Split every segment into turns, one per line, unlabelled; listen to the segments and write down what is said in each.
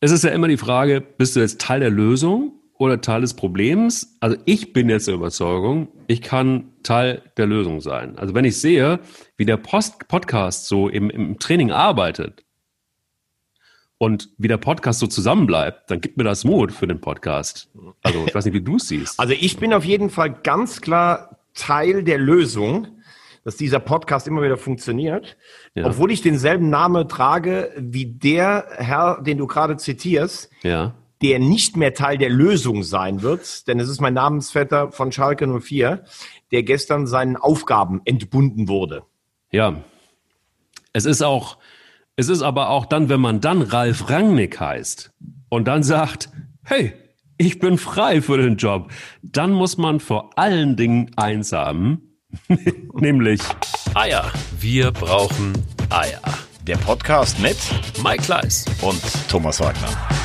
es ist ja immer die Frage, bist du jetzt Teil der Lösung oder Teil des Problems? Also ich bin jetzt der Überzeugung, ich kann Teil der Lösung sein. Also wenn ich sehe, wie der Post Podcast so im, im Training arbeitet und wie der Podcast so zusammenbleibt, dann gibt mir das Mut für den Podcast. Also ich weiß nicht, wie du es siehst.
Also ich bin auf jeden Fall ganz klar Teil der Lösung dass dieser Podcast immer wieder funktioniert, ja. obwohl ich denselben Namen trage wie der Herr, den du gerade zitierst, ja. der nicht mehr Teil der Lösung sein wird, denn es ist mein Namensvetter von Schalke 04, der gestern seinen Aufgaben entbunden wurde.
Ja, es ist auch, es ist aber auch dann, wenn man dann Ralf Rangnick heißt und dann sagt, hey, ich bin frei für den Job, dann muss man vor allen Dingen eins haben, Nämlich Eier. Wir brauchen Eier.
Der Podcast mit
Mike Kleiss
und Thomas Wagner.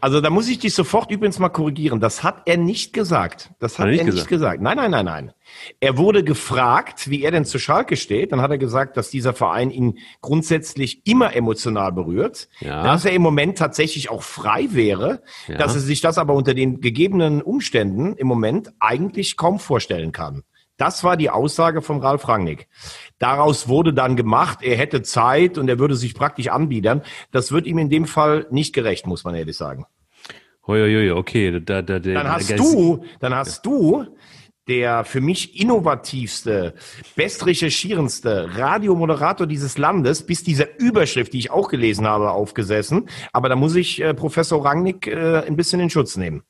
Also da muss ich dich sofort übrigens mal korrigieren. Das hat er nicht gesagt. Das hat, hat er nicht gesagt. gesagt. Nein, nein, nein, nein. Er wurde gefragt, wie er denn zu Schalke steht. Dann hat er gesagt, dass dieser Verein ihn grundsätzlich immer emotional berührt. Ja. Dass er im Moment tatsächlich auch frei wäre. Ja. Dass er sich das aber unter den gegebenen Umständen im Moment eigentlich kaum vorstellen kann. Das war die Aussage von Ralf Rangnick. Daraus wurde dann gemacht, er hätte Zeit und er würde sich praktisch anbiedern. Das wird ihm in dem Fall nicht gerecht, muss man ehrlich sagen.
Uiuiui, okay.
Da, da, da, dann hast du, dann hast du der für mich innovativste, bestrecherchierendste Radiomoderator dieses Landes, bis dieser Überschrift, die ich auch gelesen habe, aufgesessen. Aber da muss ich äh, Professor Rangnick äh, ein bisschen in Schutz nehmen.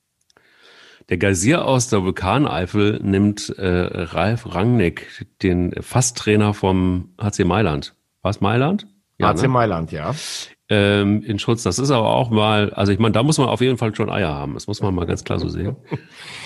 Der Geysir aus der Vulkaneifel nimmt äh, Ralf Rangnick, den Fasttrainer vom HC Mailand. War es Mailand?
Ja, HC ne? Mailand, ja
ähm, in Schutz. Das ist aber auch mal, also ich meine, da muss man auf jeden Fall schon Eier haben. Das muss man mal ganz klar so sehen.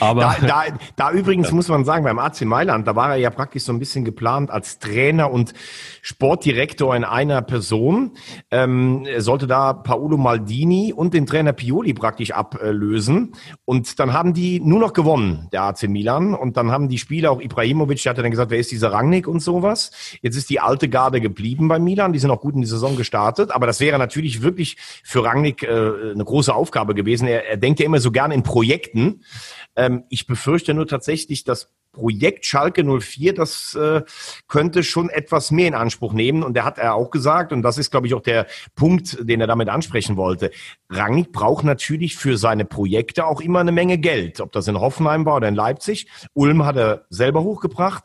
Aber da, da, da übrigens muss man sagen, beim AC Mailand, da war er ja praktisch so ein bisschen geplant als Trainer und Sportdirektor in einer Person. Ähm, er sollte da Paolo Maldini und den Trainer Pioli praktisch ablösen. Und dann haben die nur noch gewonnen, der AC Milan. Und dann haben die Spieler, auch Ibrahimovic, der hat dann gesagt, wer ist dieser Rangnick und sowas. Jetzt ist die alte Garde geblieben bei Milan. Die sind auch gut in die Saison gestartet. Aber das wäre natürlich natürlich wirklich für Rangnick äh, eine große Aufgabe gewesen. Er, er denkt ja immer so gerne in Projekten. Ähm, ich befürchte nur tatsächlich, dass Projekt Schalke 04, das äh, könnte schon etwas mehr in Anspruch nehmen. Und der hat er auch gesagt, und das ist, glaube ich, auch der Punkt, den er damit ansprechen wollte. Rangnick braucht natürlich für seine Projekte auch immer eine Menge Geld. Ob das in Hoffenheim war oder in Leipzig. Ulm hat er selber hochgebracht.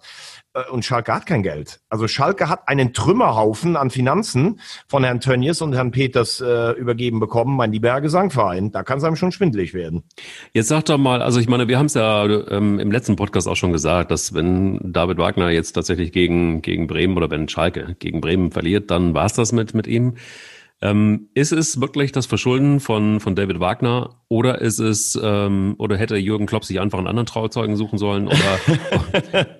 Äh, und Schalke hat kein Geld. Also Schalke hat einen Trümmerhaufen an Finanzen von Herrn Tönnies und Herrn Peters äh, übergeben bekommen, mein lieber Gesangverein. Da kann es einem schon schwindelig werden.
Jetzt sag doch mal, also ich meine, wir haben es ja ähm, im letzten Podcast auch schon gesagt, dass wenn David Wagner jetzt tatsächlich gegen, gegen Bremen oder wenn Schalke gegen Bremen verliert, dann war es das mit, mit ihm. Ähm, ist es wirklich das Verschulden von, von David Wagner oder ist es ähm, oder hätte Jürgen Klopp sich einfach einen anderen Trauzeugen suchen sollen oder,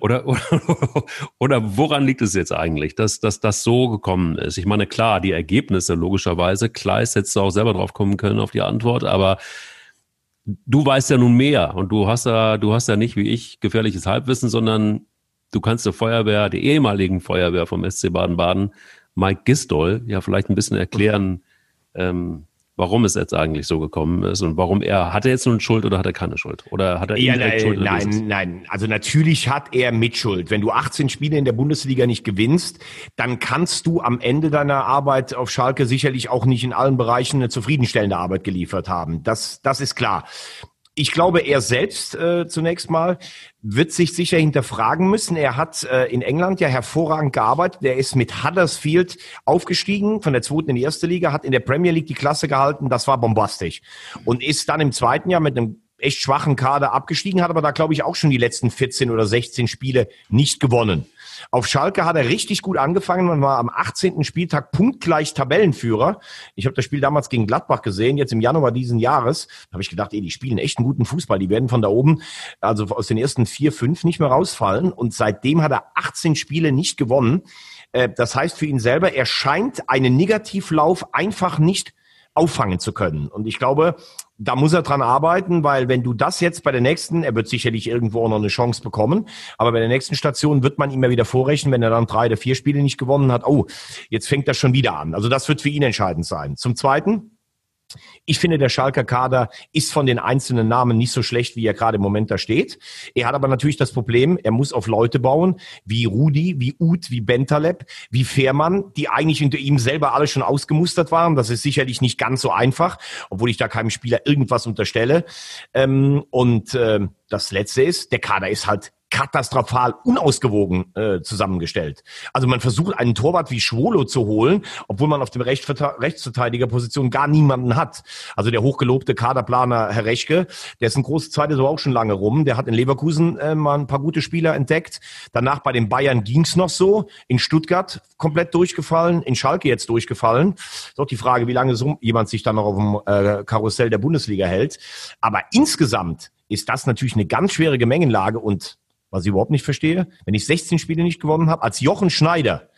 oder, oder, oder, woran liegt es jetzt eigentlich, dass, dass das so gekommen ist? Ich meine, klar, die Ergebnisse logischerweise, Kleist hättest du auch selber drauf kommen können auf die Antwort, aber du weißt ja nun mehr und du hast ja, du hast ja nicht wie ich gefährliches Halbwissen, sondern du kannst der Feuerwehr, der ehemaligen Feuerwehr vom SC Baden-Baden Mike Gistol ja vielleicht ein bisschen erklären, ähm, warum es jetzt eigentlich so gekommen ist und warum er, hat er jetzt nun Schuld oder hat er keine Schuld? Oder hat er
ja, nein, Schuld? Nein, nein, also natürlich hat er Mitschuld. Wenn du 18 Spiele in der Bundesliga nicht gewinnst, dann kannst du am Ende deiner Arbeit auf Schalke sicherlich auch nicht in allen Bereichen eine zufriedenstellende Arbeit geliefert haben. Das, das ist klar. Ich glaube, er selbst äh, zunächst mal wird sich sicher hinterfragen müssen. Er hat äh, in England ja hervorragend gearbeitet. Er ist mit Huddersfield aufgestiegen, von der zweiten in die erste Liga, hat in der Premier League die Klasse gehalten. Das war bombastisch. Und ist dann im zweiten Jahr mit einem echt schwachen Kader abgestiegen, hat aber da, glaube ich, auch schon die letzten 14 oder 16 Spiele nicht gewonnen. Auf Schalke hat er richtig gut angefangen. Man war am 18. Spieltag punktgleich Tabellenführer. Ich habe das Spiel damals gegen Gladbach gesehen, jetzt im Januar diesen Jahres. Da habe ich gedacht, ey, die spielen echt einen guten Fußball. Die werden von da oben, also aus den ersten vier, fünf nicht mehr rausfallen. Und seitdem hat er 18 Spiele nicht gewonnen. Äh, das heißt für ihn selber, er scheint einen Negativlauf einfach nicht auffangen zu können. Und ich glaube, da muss er dran arbeiten, weil wenn du das jetzt bei der nächsten, er wird sicherlich irgendwo auch noch eine Chance bekommen, aber bei der nächsten Station wird man ihm ja wieder vorrechnen, wenn er dann drei oder vier Spiele nicht gewonnen hat, oh, jetzt fängt das schon wieder an. Also das wird für ihn entscheidend sein. Zum Zweiten, ich finde, der Schalker Kader ist von den einzelnen Namen nicht so schlecht, wie er gerade im Moment da steht. Er hat aber natürlich das Problem, er muss auf Leute bauen, wie Rudi, wie Uth, wie Bentaleb, wie Fehrmann, die eigentlich hinter ihm selber alle schon ausgemustert waren. Das ist sicherlich nicht ganz so einfach, obwohl ich da keinem Spieler irgendwas unterstelle. Ähm, und äh, das Letzte ist, der Kader ist halt katastrophal unausgewogen äh, zusammengestellt. Also man versucht einen Torwart wie Schwolo zu holen, obwohl man auf dem Rechtsverteidigerposition gar niemanden hat. Also der hochgelobte Kaderplaner Herr Rechke, der ist ein großes zweites aber auch schon lange rum. Der hat in Leverkusen äh, mal ein paar gute Spieler entdeckt. Danach bei den Bayern ging's noch so. In Stuttgart komplett durchgefallen, in Schalke jetzt durchgefallen. Auch die Frage, wie lange so jemand sich dann noch auf dem äh, Karussell der Bundesliga hält. Aber insgesamt ist das natürlich eine ganz schwere Gemengenlage und was ich überhaupt nicht verstehe. Wenn ich 16 Spiele nicht gewonnen habe, als Jochen Schneider,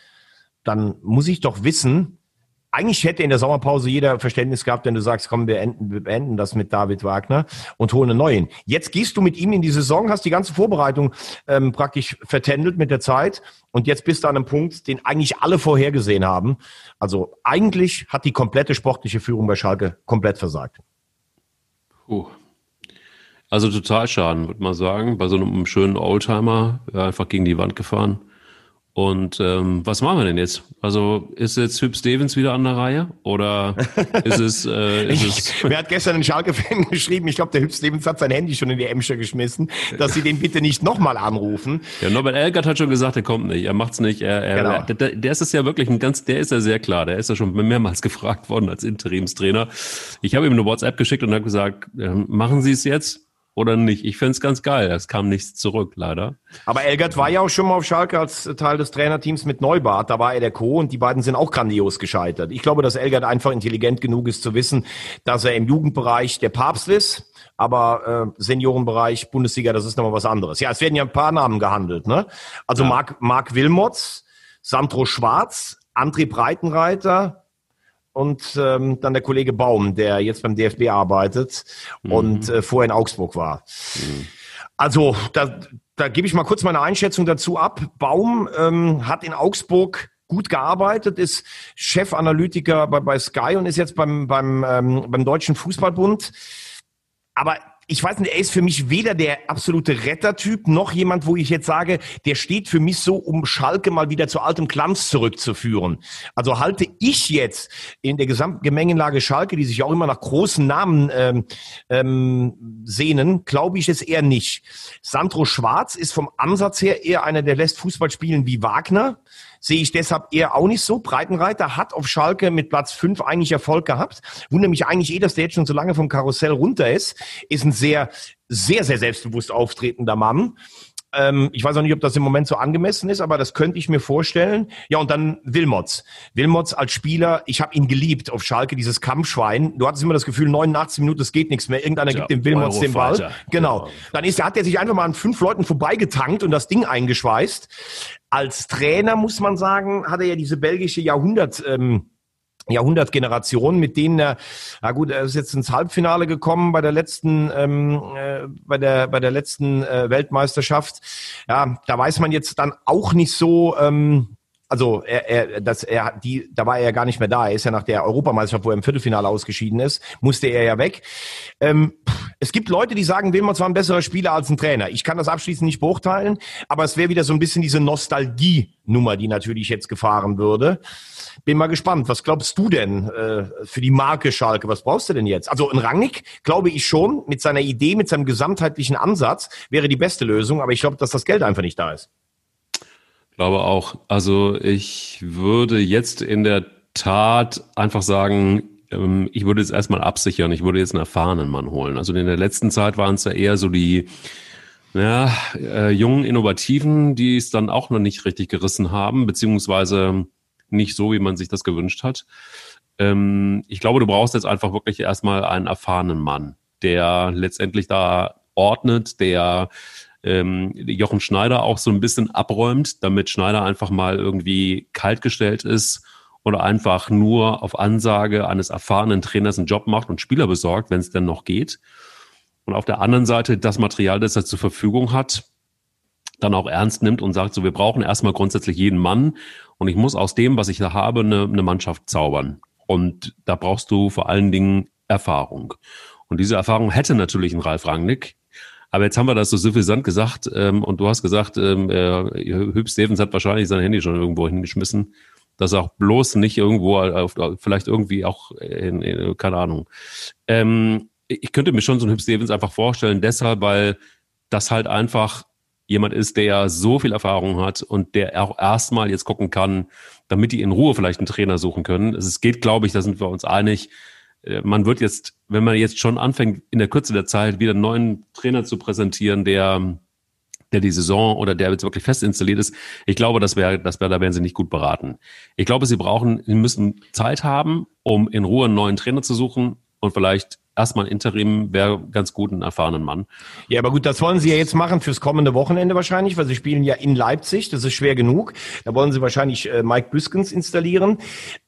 dann muss ich doch wissen, eigentlich hätte in der Sommerpause jeder Verständnis gehabt, wenn du sagst, komm, wir, enden, wir beenden das mit David Wagner und holen einen neuen. Jetzt gehst du mit ihm in die Saison, hast die ganze Vorbereitung ähm, praktisch vertändelt mit der Zeit und jetzt bist du an einem Punkt, den eigentlich alle vorhergesehen haben. Also eigentlich hat die komplette sportliche Führung bei Schalke komplett versagt.
Puh. Also total Schaden, würde man sagen. Bei so einem schönen Oldtimer einfach gegen die Wand gefahren. Und ähm, was machen wir denn jetzt? Also ist jetzt Hüb Stevens wieder an der Reihe oder ist es? Äh, ist
es Wer hat gestern einen Schalke-Fan geschrieben? Ich glaube, der Hüb Stevens hat sein Handy schon in die Emscher geschmissen, dass sie den bitte nicht nochmal anrufen.
Ja, Norbert Elgert hat schon gesagt, er kommt nicht, er macht's nicht. Er, er, genau. der, der ist es ja wirklich ein ganz, der ist ja sehr klar. Der ist ja schon mehrmals gefragt worden als Interimstrainer. Ich habe ihm eine WhatsApp geschickt und habe gesagt, äh, machen Sie es jetzt? Oder nicht. Ich finde es ganz geil. Es kam nichts zurück, leider.
Aber Elgert war ja auch schon mal auf Schalke als Teil des Trainerteams mit Neubart. Da war er der Co. und die beiden sind auch grandios gescheitert. Ich glaube, dass Elgert einfach intelligent genug ist zu wissen, dass er im Jugendbereich der Papst ist. Aber äh, Seniorenbereich, Bundesliga, das ist nochmal was anderes. Ja, es werden ja ein paar Namen gehandelt. Ne? Also ja. Marc, Marc Wilmots, Sandro Schwarz, André Breitenreiter, und ähm, dann der Kollege Baum, der jetzt beim DFB arbeitet mhm. und äh, vorher in Augsburg war. Mhm. Also da, da gebe ich mal kurz meine Einschätzung dazu ab. Baum ähm, hat in Augsburg gut gearbeitet, ist Chefanalytiker bei, bei Sky und ist jetzt beim, beim, ähm, beim Deutschen Fußballbund. Aber ich weiß nicht, er ist für mich weder der absolute Rettertyp noch jemand, wo ich jetzt sage, der steht für mich so, um Schalke mal wieder zu altem Glanz zurückzuführen. Also halte ich jetzt in der gesamten Gemengenlage Schalke, die sich auch immer nach großen Namen ähm, ähm, sehnen, glaube ich es eher nicht. Sandro Schwarz ist vom Ansatz her eher einer, der lässt Fußball spielen wie Wagner sehe ich deshalb eher auch nicht so. Breitenreiter hat auf Schalke mit Platz 5 eigentlich Erfolg gehabt. Wundere mich eigentlich eh, dass der jetzt schon so lange vom Karussell runter ist. Ist ein sehr, sehr, sehr selbstbewusst auftretender Mann. Ähm, ich weiß auch nicht, ob das im Moment so angemessen ist, aber das könnte ich mir vorstellen. Ja, und dann Wilmots. Wilmots als Spieler, ich habe ihn geliebt auf Schalke, dieses Kampfschwein. Du hattest immer das Gefühl, 89 Minuten, es geht nichts mehr. Irgendeiner ja, gibt dem Wilmots den Ball. Genau. Dann ist, hat er sich einfach mal an fünf Leuten vorbeigetankt und das Ding eingeschweißt. Als Trainer, muss man sagen, hat er ja diese belgische Jahrhundert... Ähm, Jahrhundertgeneration, mit denen er, na gut, er ist jetzt ins Halbfinale gekommen bei der letzten, ähm, äh, bei der bei der letzten äh, Weltmeisterschaft. Ja, da weiß man jetzt dann auch nicht so. Ähm, also er, er, dass er die, da war er ja gar nicht mehr da. Er ist ja nach der Europameisterschaft, wo er im Viertelfinale ausgeschieden ist, musste er ja weg. Ähm, es gibt Leute, die sagen, Wilmots war ein besserer Spieler als ein Trainer. Ich kann das abschließend nicht beurteilen, aber es wäre wieder so ein bisschen diese Nostalgie-Nummer, die natürlich jetzt gefahren würde. Bin mal gespannt. Was glaubst du denn äh, für die Marke Schalke? Was brauchst du denn jetzt? Also ein Rangnick, glaube ich schon, mit seiner Idee, mit seinem gesamtheitlichen Ansatz wäre die beste Lösung. Aber ich glaube, dass das Geld einfach nicht da ist.
Glaube auch. Also ich würde jetzt in der Tat einfach sagen, ähm, ich würde jetzt erstmal absichern. Ich würde jetzt einen erfahrenen Mann holen. Also in der letzten Zeit waren es ja eher so die ja, äh, jungen Innovativen, die es dann auch noch nicht richtig gerissen haben, beziehungsweise nicht so, wie man sich das gewünscht hat. Ähm, ich glaube, du brauchst jetzt einfach wirklich erstmal einen erfahrenen Mann, der letztendlich da ordnet, der ähm, Jochen Schneider auch so ein bisschen abräumt, damit Schneider einfach mal irgendwie kaltgestellt ist oder einfach nur auf Ansage eines erfahrenen Trainers einen Job macht und Spieler besorgt, wenn es denn noch geht. Und auf der anderen Seite das Material, das er zur Verfügung hat, dann auch ernst nimmt und sagt, so, wir brauchen erstmal grundsätzlich jeden Mann und ich muss aus dem, was ich da habe, eine, eine Mannschaft zaubern. Und da brauchst du vor allen Dingen Erfahrung. Und diese Erfahrung hätte natürlich ein Ralf Rangnick. Aber jetzt haben wir das so suffisant gesagt ähm, und du hast gesagt, ähm, äh, Hüb Stevens hat wahrscheinlich sein Handy schon irgendwo hingeschmissen dass auch bloß nicht irgendwo, auf, vielleicht irgendwie auch, in, in, keine Ahnung. Ähm, ich könnte mir schon so einen Hüb Stevens einfach vorstellen, deshalb, weil das halt einfach jemand ist, der so viel Erfahrung hat und der auch erstmal jetzt gucken kann, damit die in Ruhe vielleicht einen Trainer suchen können. Es geht, glaube ich, da sind wir uns einig. Äh, man wird jetzt, wenn man jetzt schon anfängt, in der Kürze der Zeit wieder einen neuen Trainer zu präsentieren, der der die Saison oder der jetzt wirklich fest installiert ist. Ich glaube, das wäre, das wäre, da wären sie nicht gut beraten. Ich glaube, sie brauchen, sie müssen Zeit haben, um in Ruhe einen neuen Trainer zu suchen und vielleicht erstmal Interim wäre ganz gut einen erfahrenen Mann.
Ja, aber gut, das wollen sie ja jetzt machen fürs kommende Wochenende wahrscheinlich, weil sie spielen ja in Leipzig, das ist schwer genug. Da wollen sie wahrscheinlich äh, Mike Büskens installieren.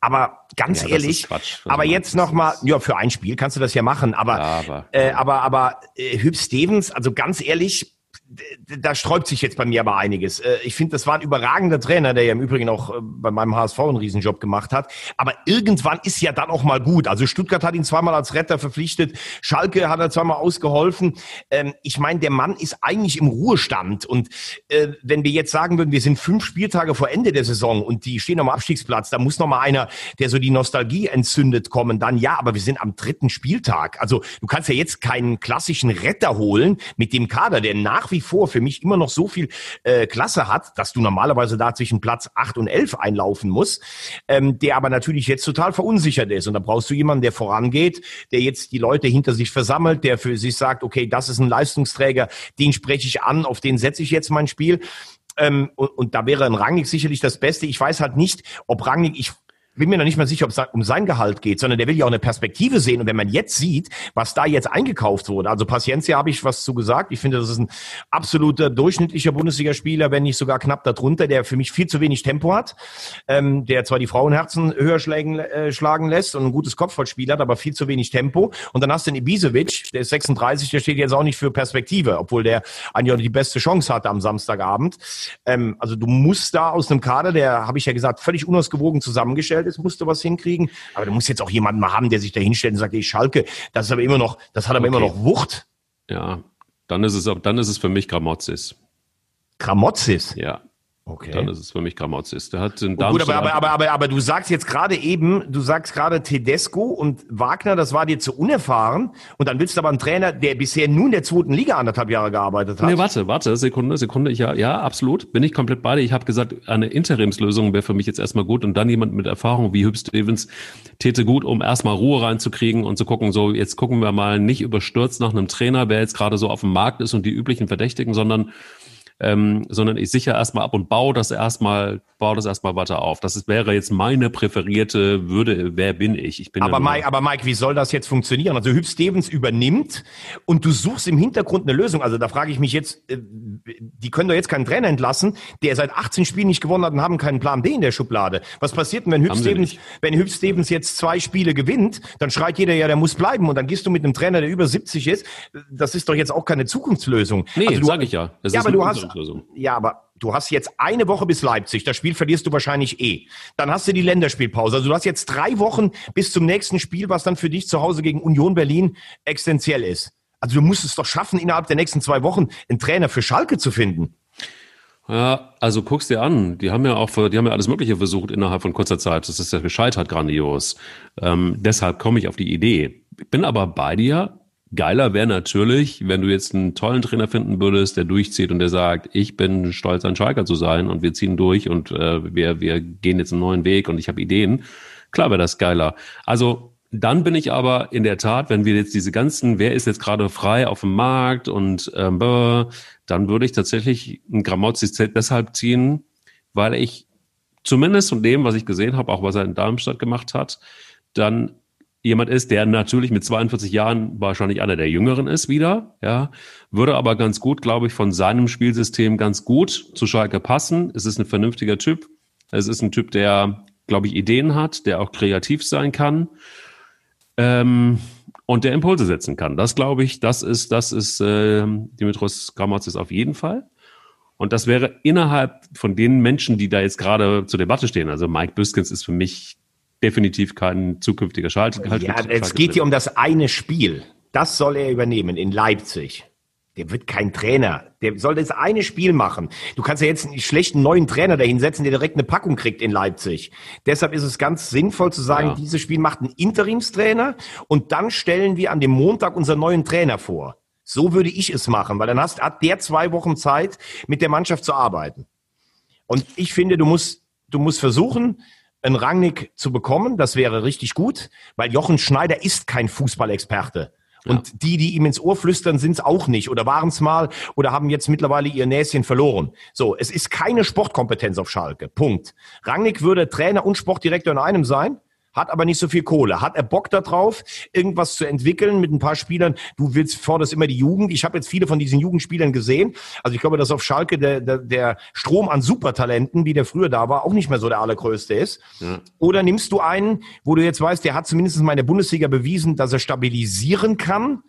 Aber ganz ja, ehrlich, aber jetzt nochmal, ja, für ein Spiel kannst du das ja machen, aber, ja, aber, äh, aber, aber äh, Hüb Stevens, also ganz ehrlich, da sträubt sich jetzt bei mir aber einiges. Äh, ich finde, das war ein überragender Trainer, der ja im Übrigen auch äh, bei meinem HSV einen Riesenjob gemacht hat. Aber irgendwann ist ja dann auch mal gut. Also Stuttgart hat ihn zweimal als Retter verpflichtet. Schalke hat er zweimal ausgeholfen. Ähm, ich meine, der Mann ist eigentlich im Ruhestand. Und äh, wenn wir jetzt sagen würden, wir sind fünf Spieltage vor Ende der Saison und die stehen am Abstiegsplatz, da muss noch mal einer, der so die Nostalgie entzündet, kommen. Dann ja, aber wir sind am dritten Spieltag. Also du kannst ja jetzt keinen klassischen Retter holen mit dem Kader, der nach wie vor für mich immer noch so viel äh, Klasse hat, dass du normalerweise da zwischen Platz 8 und 11 einlaufen musst, ähm, der aber natürlich jetzt total verunsichert ist. Und da brauchst du jemanden, der vorangeht, der jetzt die Leute hinter sich versammelt, der für sich sagt, okay, das ist ein Leistungsträger, den spreche ich an, auf den setze ich jetzt mein Spiel. Ähm, und, und da wäre ein Rangnick sicherlich das Beste. Ich weiß halt nicht, ob Rangnick, ich bin mir noch nicht mal sicher, ob es um sein Gehalt geht, sondern der will ja auch eine Perspektive sehen. Und wenn man jetzt sieht, was da jetzt eingekauft wurde, also Paciencia habe ich was zu gesagt. Ich finde, das ist ein absoluter durchschnittlicher Bundesligaspieler, wenn nicht sogar knapp darunter, der für mich viel zu wenig Tempo hat, ähm, der zwar die Frauenherzen höher schlagen, äh, schlagen lässt und ein gutes Kopfballspiel hat, aber viel zu wenig Tempo. Und dann hast du den Ibisevic, der ist 36, der steht jetzt auch nicht für Perspektive, obwohl der eigentlich auch die beste Chance hatte am Samstagabend. Ähm, also du musst da aus einem Kader, der, habe ich ja gesagt, völlig unausgewogen zusammengestellt, Umfeld ist, musst du was hinkriegen. Aber du musst jetzt auch jemanden mal haben, der sich da hinstellt und sagt, ich Schalke, das ist aber immer noch, das hat aber okay. immer noch Wucht.
Ja, dann ist es, dann ist es für mich Gramozis.
Gramozis?
Ja. Okay. Dann ist es für mich Gramozis. Der hat
in Darmstadt. Gut, aber, aber, aber, aber, aber du sagst jetzt gerade eben, du sagst gerade Tedesco und Wagner, das war dir zu unerfahren. Und dann willst du aber einen Trainer, der bisher nur in der zweiten Liga anderthalb Jahre gearbeitet hat.
Nee, warte, warte, Sekunde, Sekunde. Ich, ja, ja, absolut. Bin ich komplett bei dir. Ich habe gesagt, eine Interimslösung wäre für mich jetzt erstmal gut. Und dann jemand mit Erfahrung wie Hüb Stevens täte gut, um erstmal Ruhe reinzukriegen und zu gucken, so, jetzt gucken wir mal nicht überstürzt nach einem Trainer, wer jetzt gerade so auf dem Markt ist und die üblichen Verdächtigen, sondern ähm, sondern ich sichere erstmal ab und baue das erstmal, baue das erstmal weiter auf. Das ist, wäre jetzt meine präferierte Würde, wer bin ich? ich bin
aber, Mike, aber Mike, wie soll das jetzt funktionieren? Also Hüb Stevens übernimmt und du suchst im Hintergrund eine Lösung. Also da frage ich mich jetzt, äh, die können doch jetzt keinen Trainer entlassen, der seit 18 Spielen nicht gewonnen hat und haben keinen Plan B in der Schublade. Was passiert denn, wenn Hüb Stevens, wenn Hüb Stevens jetzt zwei Spiele gewinnt, dann schreit jeder, ja, der muss bleiben und dann gehst du mit einem Trainer, der über 70 ist. Das ist doch jetzt auch keine Zukunftslösung.
Nee, also sage ich ja.
Das ja, aber du hast, ja, aber du hast jetzt eine Woche bis Leipzig. Das Spiel verlierst du wahrscheinlich eh. Dann hast du die Länderspielpause. Also du hast jetzt drei Wochen bis zum nächsten Spiel, was dann für dich zu Hause gegen Union Berlin existenziell ist. Also du musst es doch schaffen, innerhalb der nächsten zwei Wochen einen Trainer für Schalke zu finden.
Ja, also guckst dir an. Die haben ja auch, die haben ja alles Mögliche versucht innerhalb von kurzer Zeit. Das ist ja gescheitert grandios. Ähm, deshalb komme ich auf die Idee. Bin aber bei dir. Geiler wäre natürlich, wenn du jetzt einen tollen Trainer finden würdest, der durchzieht und der sagt, ich bin stolz, ein Schalker zu sein und wir ziehen durch und äh, wir, wir gehen jetzt einen neuen Weg und ich habe Ideen. Klar wäre das geiler. Also dann bin ich aber in der Tat, wenn wir jetzt diese ganzen, wer ist jetzt gerade frei auf dem Markt und ähm, dann würde ich tatsächlich einen Gramozis deshalb ziehen, weil ich zumindest von dem, was ich gesehen habe, auch was er in Darmstadt gemacht hat, dann jemand ist, der natürlich mit 42 Jahren wahrscheinlich einer der Jüngeren ist wieder, ja, würde aber ganz gut, glaube ich, von seinem Spielsystem ganz gut zu Schalke passen. Es ist ein vernünftiger Typ. Es ist ein Typ, der glaube ich, Ideen hat, der auch kreativ sein kann ähm, und der Impulse setzen kann. Das glaube ich, das ist, das ist äh, Dimitros Gramotzes auf jeden Fall. Und das wäre innerhalb von den Menschen, die da jetzt gerade zur Debatte stehen. Also Mike Büskens ist für mich definitiv kein zukünftiger Schalt.
Ja, es geht hier um das eine Spiel. Das soll er übernehmen in Leipzig. Der wird kein Trainer. Der soll das eine Spiel machen. Du kannst ja jetzt einen schlechten neuen Trainer dahinsetzen, der direkt eine Packung kriegt in Leipzig. Deshalb ist es ganz sinnvoll zu sagen, ja. dieses Spiel macht ein Interimstrainer und dann stellen wir an dem Montag unseren neuen Trainer vor. So würde ich es machen, weil dann hast, hat der zwei Wochen Zeit, mit der Mannschaft zu arbeiten. Und ich finde, du musst, du musst versuchen, einen Rangnick zu bekommen. Das wäre richtig gut, weil Jochen Schneider ist kein Fußballexperte. Und ja. die, die ihm ins Ohr flüstern, sind es auch nicht oder waren es mal oder haben jetzt mittlerweile ihr Näschen verloren. So, es ist keine Sportkompetenz auf Schalke. Punkt. Rangnick würde Trainer und Sportdirektor in einem sein hat aber nicht so viel Kohle. Hat er Bock darauf, irgendwas zu entwickeln mit ein paar Spielern? Du willst forderst immer die Jugend. Ich habe jetzt viele von diesen Jugendspielern gesehen. Also ich glaube, dass auf Schalke der, der, der Strom an Supertalenten, wie der früher da war, auch nicht mehr so der allergrößte ist. Ja. Oder nimmst du einen, wo du jetzt weißt, der hat zumindest mal in der Bundesliga bewiesen, dass er stabilisieren kann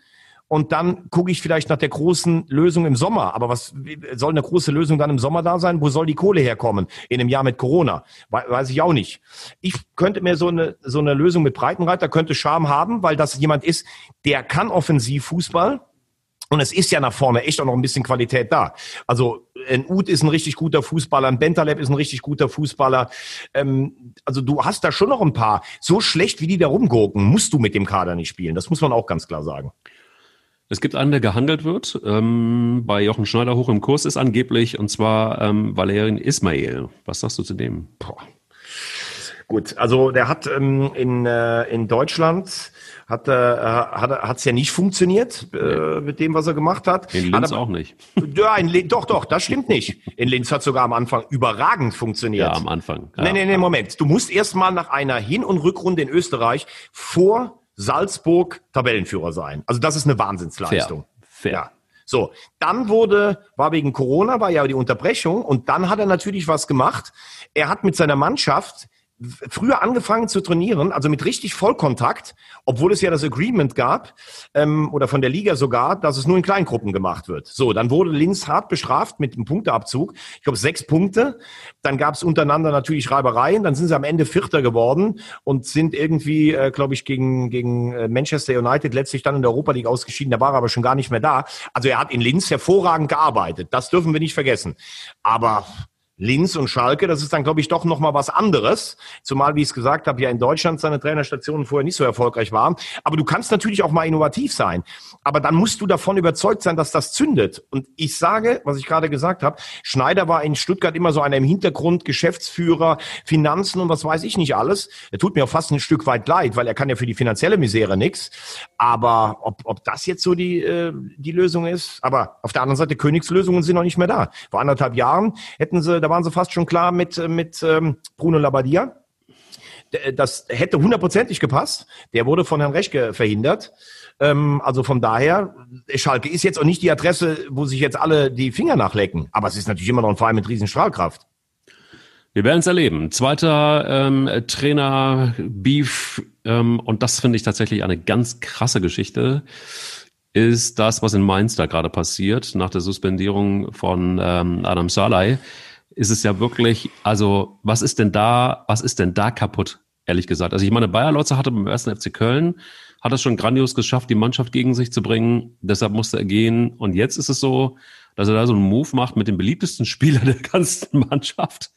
und dann gucke ich vielleicht nach der großen Lösung im Sommer. Aber was soll eine große Lösung dann im Sommer da sein? Wo soll die Kohle herkommen? In einem Jahr mit Corona? Weiß ich auch nicht. Ich könnte mir so eine, so eine Lösung mit Breitenreiter könnte Charme haben, weil das jemand ist, der kann offensiv Fußball. Und es ist ja nach vorne echt auch noch ein bisschen Qualität da. Also ein Uth ist ein richtig guter Fußballer, ein Bentaleb ist ein richtig guter Fußballer. Ähm, also du hast da schon noch ein paar. So schlecht wie die da rumgurken, musst du mit dem Kader nicht spielen. Das muss man auch ganz klar sagen.
Es gibt einen, der gehandelt wird, ähm, bei Jochen Schneider hoch im Kurs ist angeblich, und zwar ähm, Valerian Ismail. Was sagst du zu dem? Boah.
Gut, also der hat ähm, in, äh, in Deutschland hat äh, hat hat's ja nicht funktioniert äh, mit dem, was er gemacht hat.
In Linz aber, auch nicht.
Ja, in Linz, doch, doch, das stimmt nicht. In Linz hat sogar am Anfang überragend funktioniert.
Ja, am Anfang.
Ja, nee, nee, nee, Moment. Du musst erst mal nach einer Hin- und Rückrunde in Österreich vor Salzburg Tabellenführer sein. Also das ist eine Wahnsinnsleistung.
Fair. Fair. Ja.
So, dann wurde, war wegen Corona, war ja die Unterbrechung und dann hat er natürlich was gemacht. Er hat mit seiner Mannschaft früher angefangen zu trainieren, also mit richtig Vollkontakt, obwohl es ja das Agreement gab ähm, oder von der Liga sogar, dass es nur in Kleingruppen gemacht wird. So, dann wurde Linz hart bestraft mit einem Punkteabzug. Ich glaube sechs Punkte. Dann gab es untereinander natürlich Reibereien. Dann sind sie am Ende Vierter geworden und sind irgendwie, äh, glaube ich, gegen gegen äh, Manchester United letztlich dann in der Europa League ausgeschieden. Da war er aber schon gar nicht mehr da. Also er hat in Linz hervorragend gearbeitet. Das dürfen wir nicht vergessen. Aber Linz und Schalke, das ist dann, glaube ich, doch nochmal was anderes. Zumal, wie ich es gesagt habe, ja in Deutschland seine Trainerstationen vorher nicht so erfolgreich waren. Aber du kannst natürlich auch mal innovativ sein. Aber dann musst du davon überzeugt sein, dass das zündet. Und ich sage, was ich gerade gesagt habe, Schneider war in Stuttgart immer so einer im Hintergrund, Geschäftsführer, Finanzen und was weiß ich nicht alles. Er tut mir auch fast ein Stück weit leid, weil er kann ja für die finanzielle Misere nichts. Aber ob, ob das jetzt so die, äh, die Lösung ist, aber auf der anderen Seite, Königslösungen sind noch nicht mehr da. Vor anderthalb Jahren hätten sie da waren sie fast schon klar mit, mit ähm, Bruno Labbadia. Das hätte hundertprozentig gepasst. Der wurde von Herrn Rechke verhindert. Ähm, also von daher, Schalke ist jetzt auch nicht die Adresse, wo sich jetzt alle die Finger nachlecken. Aber es ist natürlich immer noch ein Verein mit riesen Strahlkraft.
Wir werden es erleben. Zweiter ähm, Trainer Beef ähm, und das finde ich tatsächlich eine ganz krasse Geschichte ist das, was in Mainz da gerade passiert, nach der Suspendierung von ähm, Adam Salai ist es ja wirklich, also was ist denn da, was ist denn da kaputt, ehrlich gesagt? Also ich meine, Bayer Lotzer hatte beim ersten FC Köln, hat es schon grandios geschafft, die Mannschaft gegen sich zu bringen, deshalb musste er gehen und jetzt ist es so, dass er da so einen Move macht mit dem beliebtesten Spieler der ganzen Mannschaft,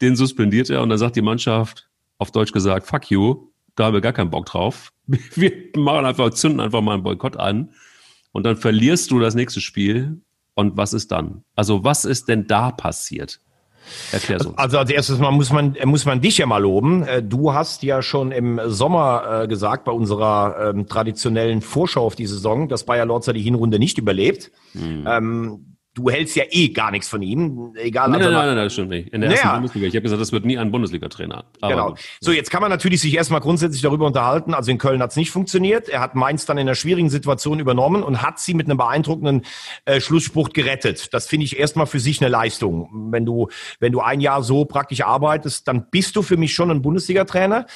den suspendiert er und dann sagt die Mannschaft, auf Deutsch gesagt, fuck you, da haben wir gar keinen Bock drauf. Wir machen einfach, zünden einfach mal einen Boykott an und dann verlierst du das nächste Spiel und was ist dann? Also was ist denn da passiert?
Erklär uns. Also als erstes mal muss man, muss man dich ja mal loben. Äh, du hast ja schon im Sommer äh, gesagt, bei unserer ähm, traditionellen Vorschau auf die Saison, dass Bayer Lorzer die Hinrunde nicht überlebt. Mhm. Ähm, du hältst ja eh gar nichts von ihm, egal.
Nein, nein, nein, nein, das stimmt nicht. In der ersten Bundesliga. Ich habe gesagt, das wird nie ein Bundesliga-Trainer.
Genau. So, jetzt kann man natürlich sich erstmal grundsätzlich darüber unterhalten. Also in Köln hat es nicht funktioniert. Er hat Mainz dann in einer schwierigen Situation übernommen und hat sie mit einem beeindruckenden äh, Schlussspruch gerettet. Das finde ich erstmal für sich eine Leistung. Wenn du, wenn du ein Jahr so praktisch arbeitest, dann bist du für mich schon ein Bundesliga-Trainer.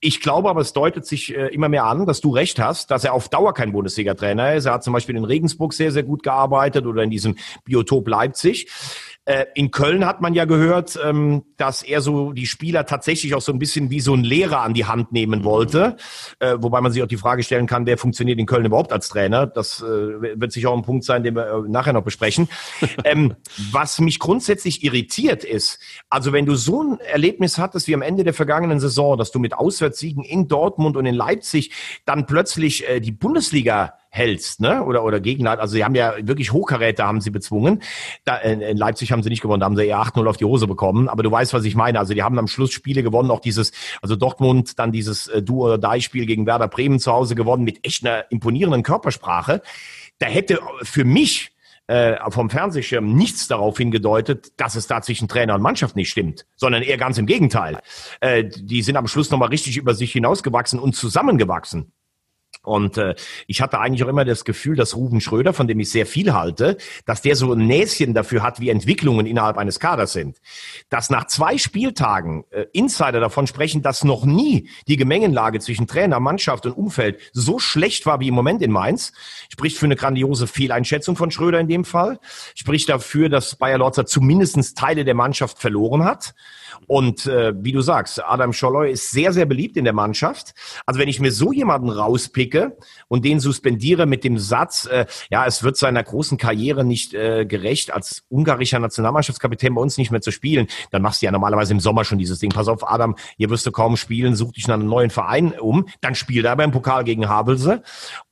Ich glaube aber, es deutet sich äh, immer mehr an, dass du recht hast, dass er auf Dauer kein Bundesliga-Trainer ist. Er hat zum Beispiel in Regensburg sehr, sehr gut gearbeitet oder in diesem Biotop Leipzig. Äh, in Köln hat man ja gehört, ähm, dass er so die Spieler tatsächlich auch so ein bisschen wie so ein Lehrer an die Hand nehmen wollte. Äh, wobei man sich auch die Frage stellen kann, wer funktioniert in Köln überhaupt als Trainer? Das äh, wird sicher auch ein Punkt sein, den wir nachher noch besprechen. ähm, was mich grundsätzlich irritiert ist, also wenn du so ein Erlebnis hattest wie am Ende der vergangenen Saison, dass du mit Auswärtssiegen in Dortmund und in Leipzig dann plötzlich die Bundesliga hältst, ne? Oder oder Gegner. Also sie haben ja wirklich Hochkaräter haben sie bezwungen. Da, in, Leipzig haben sie nicht gewonnen, da haben sie eher 8-0 auf die Hose bekommen. Aber du weißt, was ich meine. Also die haben am Schluss Spiele gewonnen, auch dieses, also Dortmund dann dieses äh, Du oder Die Spiel gegen Werder Bremen zu Hause gewonnen mit echt einer imponierenden Körpersprache. Da hätte für mich äh, vom Fernsehschirm nichts darauf hingedeutet, dass es da zwischen Trainer und Mannschaft nicht stimmt, sondern eher ganz im Gegenteil. Äh, die sind am Schluss nochmal richtig über sich hinausgewachsen und zusammengewachsen. Und äh, ich hatte eigentlich auch immer das Gefühl, dass Ruben Schröder, von dem ich sehr viel halte, dass der so ein Näschen dafür hat, wie Entwicklungen innerhalb eines Kaders sind. Dass nach zwei Spieltagen äh, Insider davon sprechen, dass noch nie die Gemengenlage zwischen Trainer, Mannschaft und Umfeld so schlecht war wie im Moment in Mainz, spricht für eine grandiose Fehleinschätzung von Schröder in dem Fall, spricht dafür, dass Bayer Lorzer zumindestens Teile der Mannschaft verloren hat. Und äh, wie du sagst, Adam Scholloy ist sehr, sehr beliebt in der Mannschaft. Also wenn ich mir so jemanden rauspicke und den suspendiere mit dem Satz, äh, ja, es wird seiner großen Karriere nicht äh, gerecht, als ungarischer Nationalmannschaftskapitän bei uns nicht mehr zu spielen, dann machst du ja normalerweise im Sommer schon dieses Ding. Pass auf, Adam, hier wirst du kaum spielen, such dich nach einem neuen Verein um. Dann spiel da beim Pokal gegen Havelse.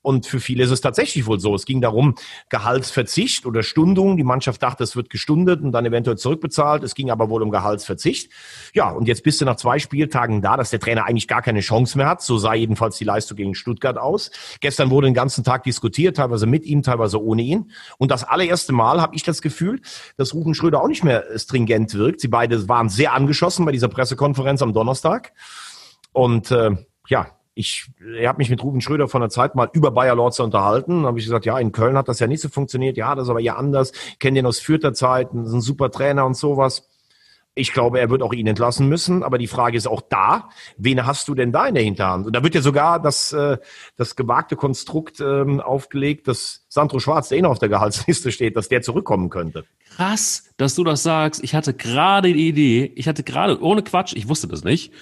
Und für viele ist es tatsächlich wohl so. Es ging darum, Gehaltsverzicht oder Stundung. Die Mannschaft dachte, es wird gestundet und dann eventuell zurückbezahlt. Es ging aber wohl um Gehaltsverzicht. Ja, und jetzt bist du nach zwei Spieltagen da, dass der Trainer eigentlich gar keine Chance mehr hat. So sah jedenfalls die Leistung gegen Stuttgart aus. Gestern wurde den ganzen Tag diskutiert, teilweise mit ihm, teilweise ohne ihn. Und das allererste Mal habe ich das Gefühl, dass Rufen Schröder auch nicht mehr stringent wirkt. Sie beide waren sehr angeschossen bei dieser Pressekonferenz am Donnerstag. Und äh, ja, ich, ich habe mich mit Ruben Schröder von der Zeit mal über Bayer Lorzer unterhalten. Da habe ich gesagt, ja, in Köln hat das ja nicht so funktioniert. Ja, das ist aber ja anders. Kenne den aus Fürther Zeiten, ist ein super Trainer und sowas. Ich glaube, er wird auch ihn entlassen müssen. Aber die Frage ist auch da, wen hast du denn da in der Hinterhand? Und da wird ja sogar das, äh, das gewagte Konstrukt ähm, aufgelegt, dass Sandro Schwarz, der eh noch auf der Gehaltsliste steht, dass der zurückkommen könnte.
Krass, dass du das sagst. Ich hatte gerade die Idee, ich hatte gerade, ohne Quatsch, ich wusste das nicht,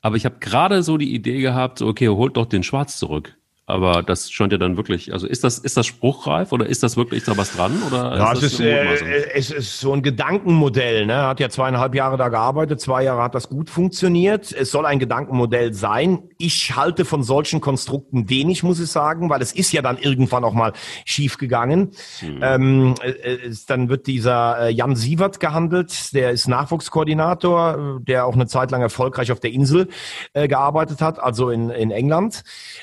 aber ich habe gerade so die Idee gehabt, okay, holt doch den Schwarz zurück. Aber das scheint ja dann wirklich, also ist das, ist das spruchreif oder ist das wirklich da was dran? Oder
ja,
ist
es, ist, äh, es ist so ein Gedankenmodell. Ne? Er hat ja zweieinhalb Jahre da gearbeitet, zwei Jahre hat das gut funktioniert. Es soll ein Gedankenmodell sein. Ich halte von solchen Konstrukten wenig, muss ich sagen, weil es ist ja dann irgendwann auch mal schief gegangen. Hm. Ähm, äh, dann wird dieser äh, Jan Sievert gehandelt, der ist Nachwuchskoordinator, der auch eine Zeit lang erfolgreich auf der Insel äh, gearbeitet hat, also in, in England.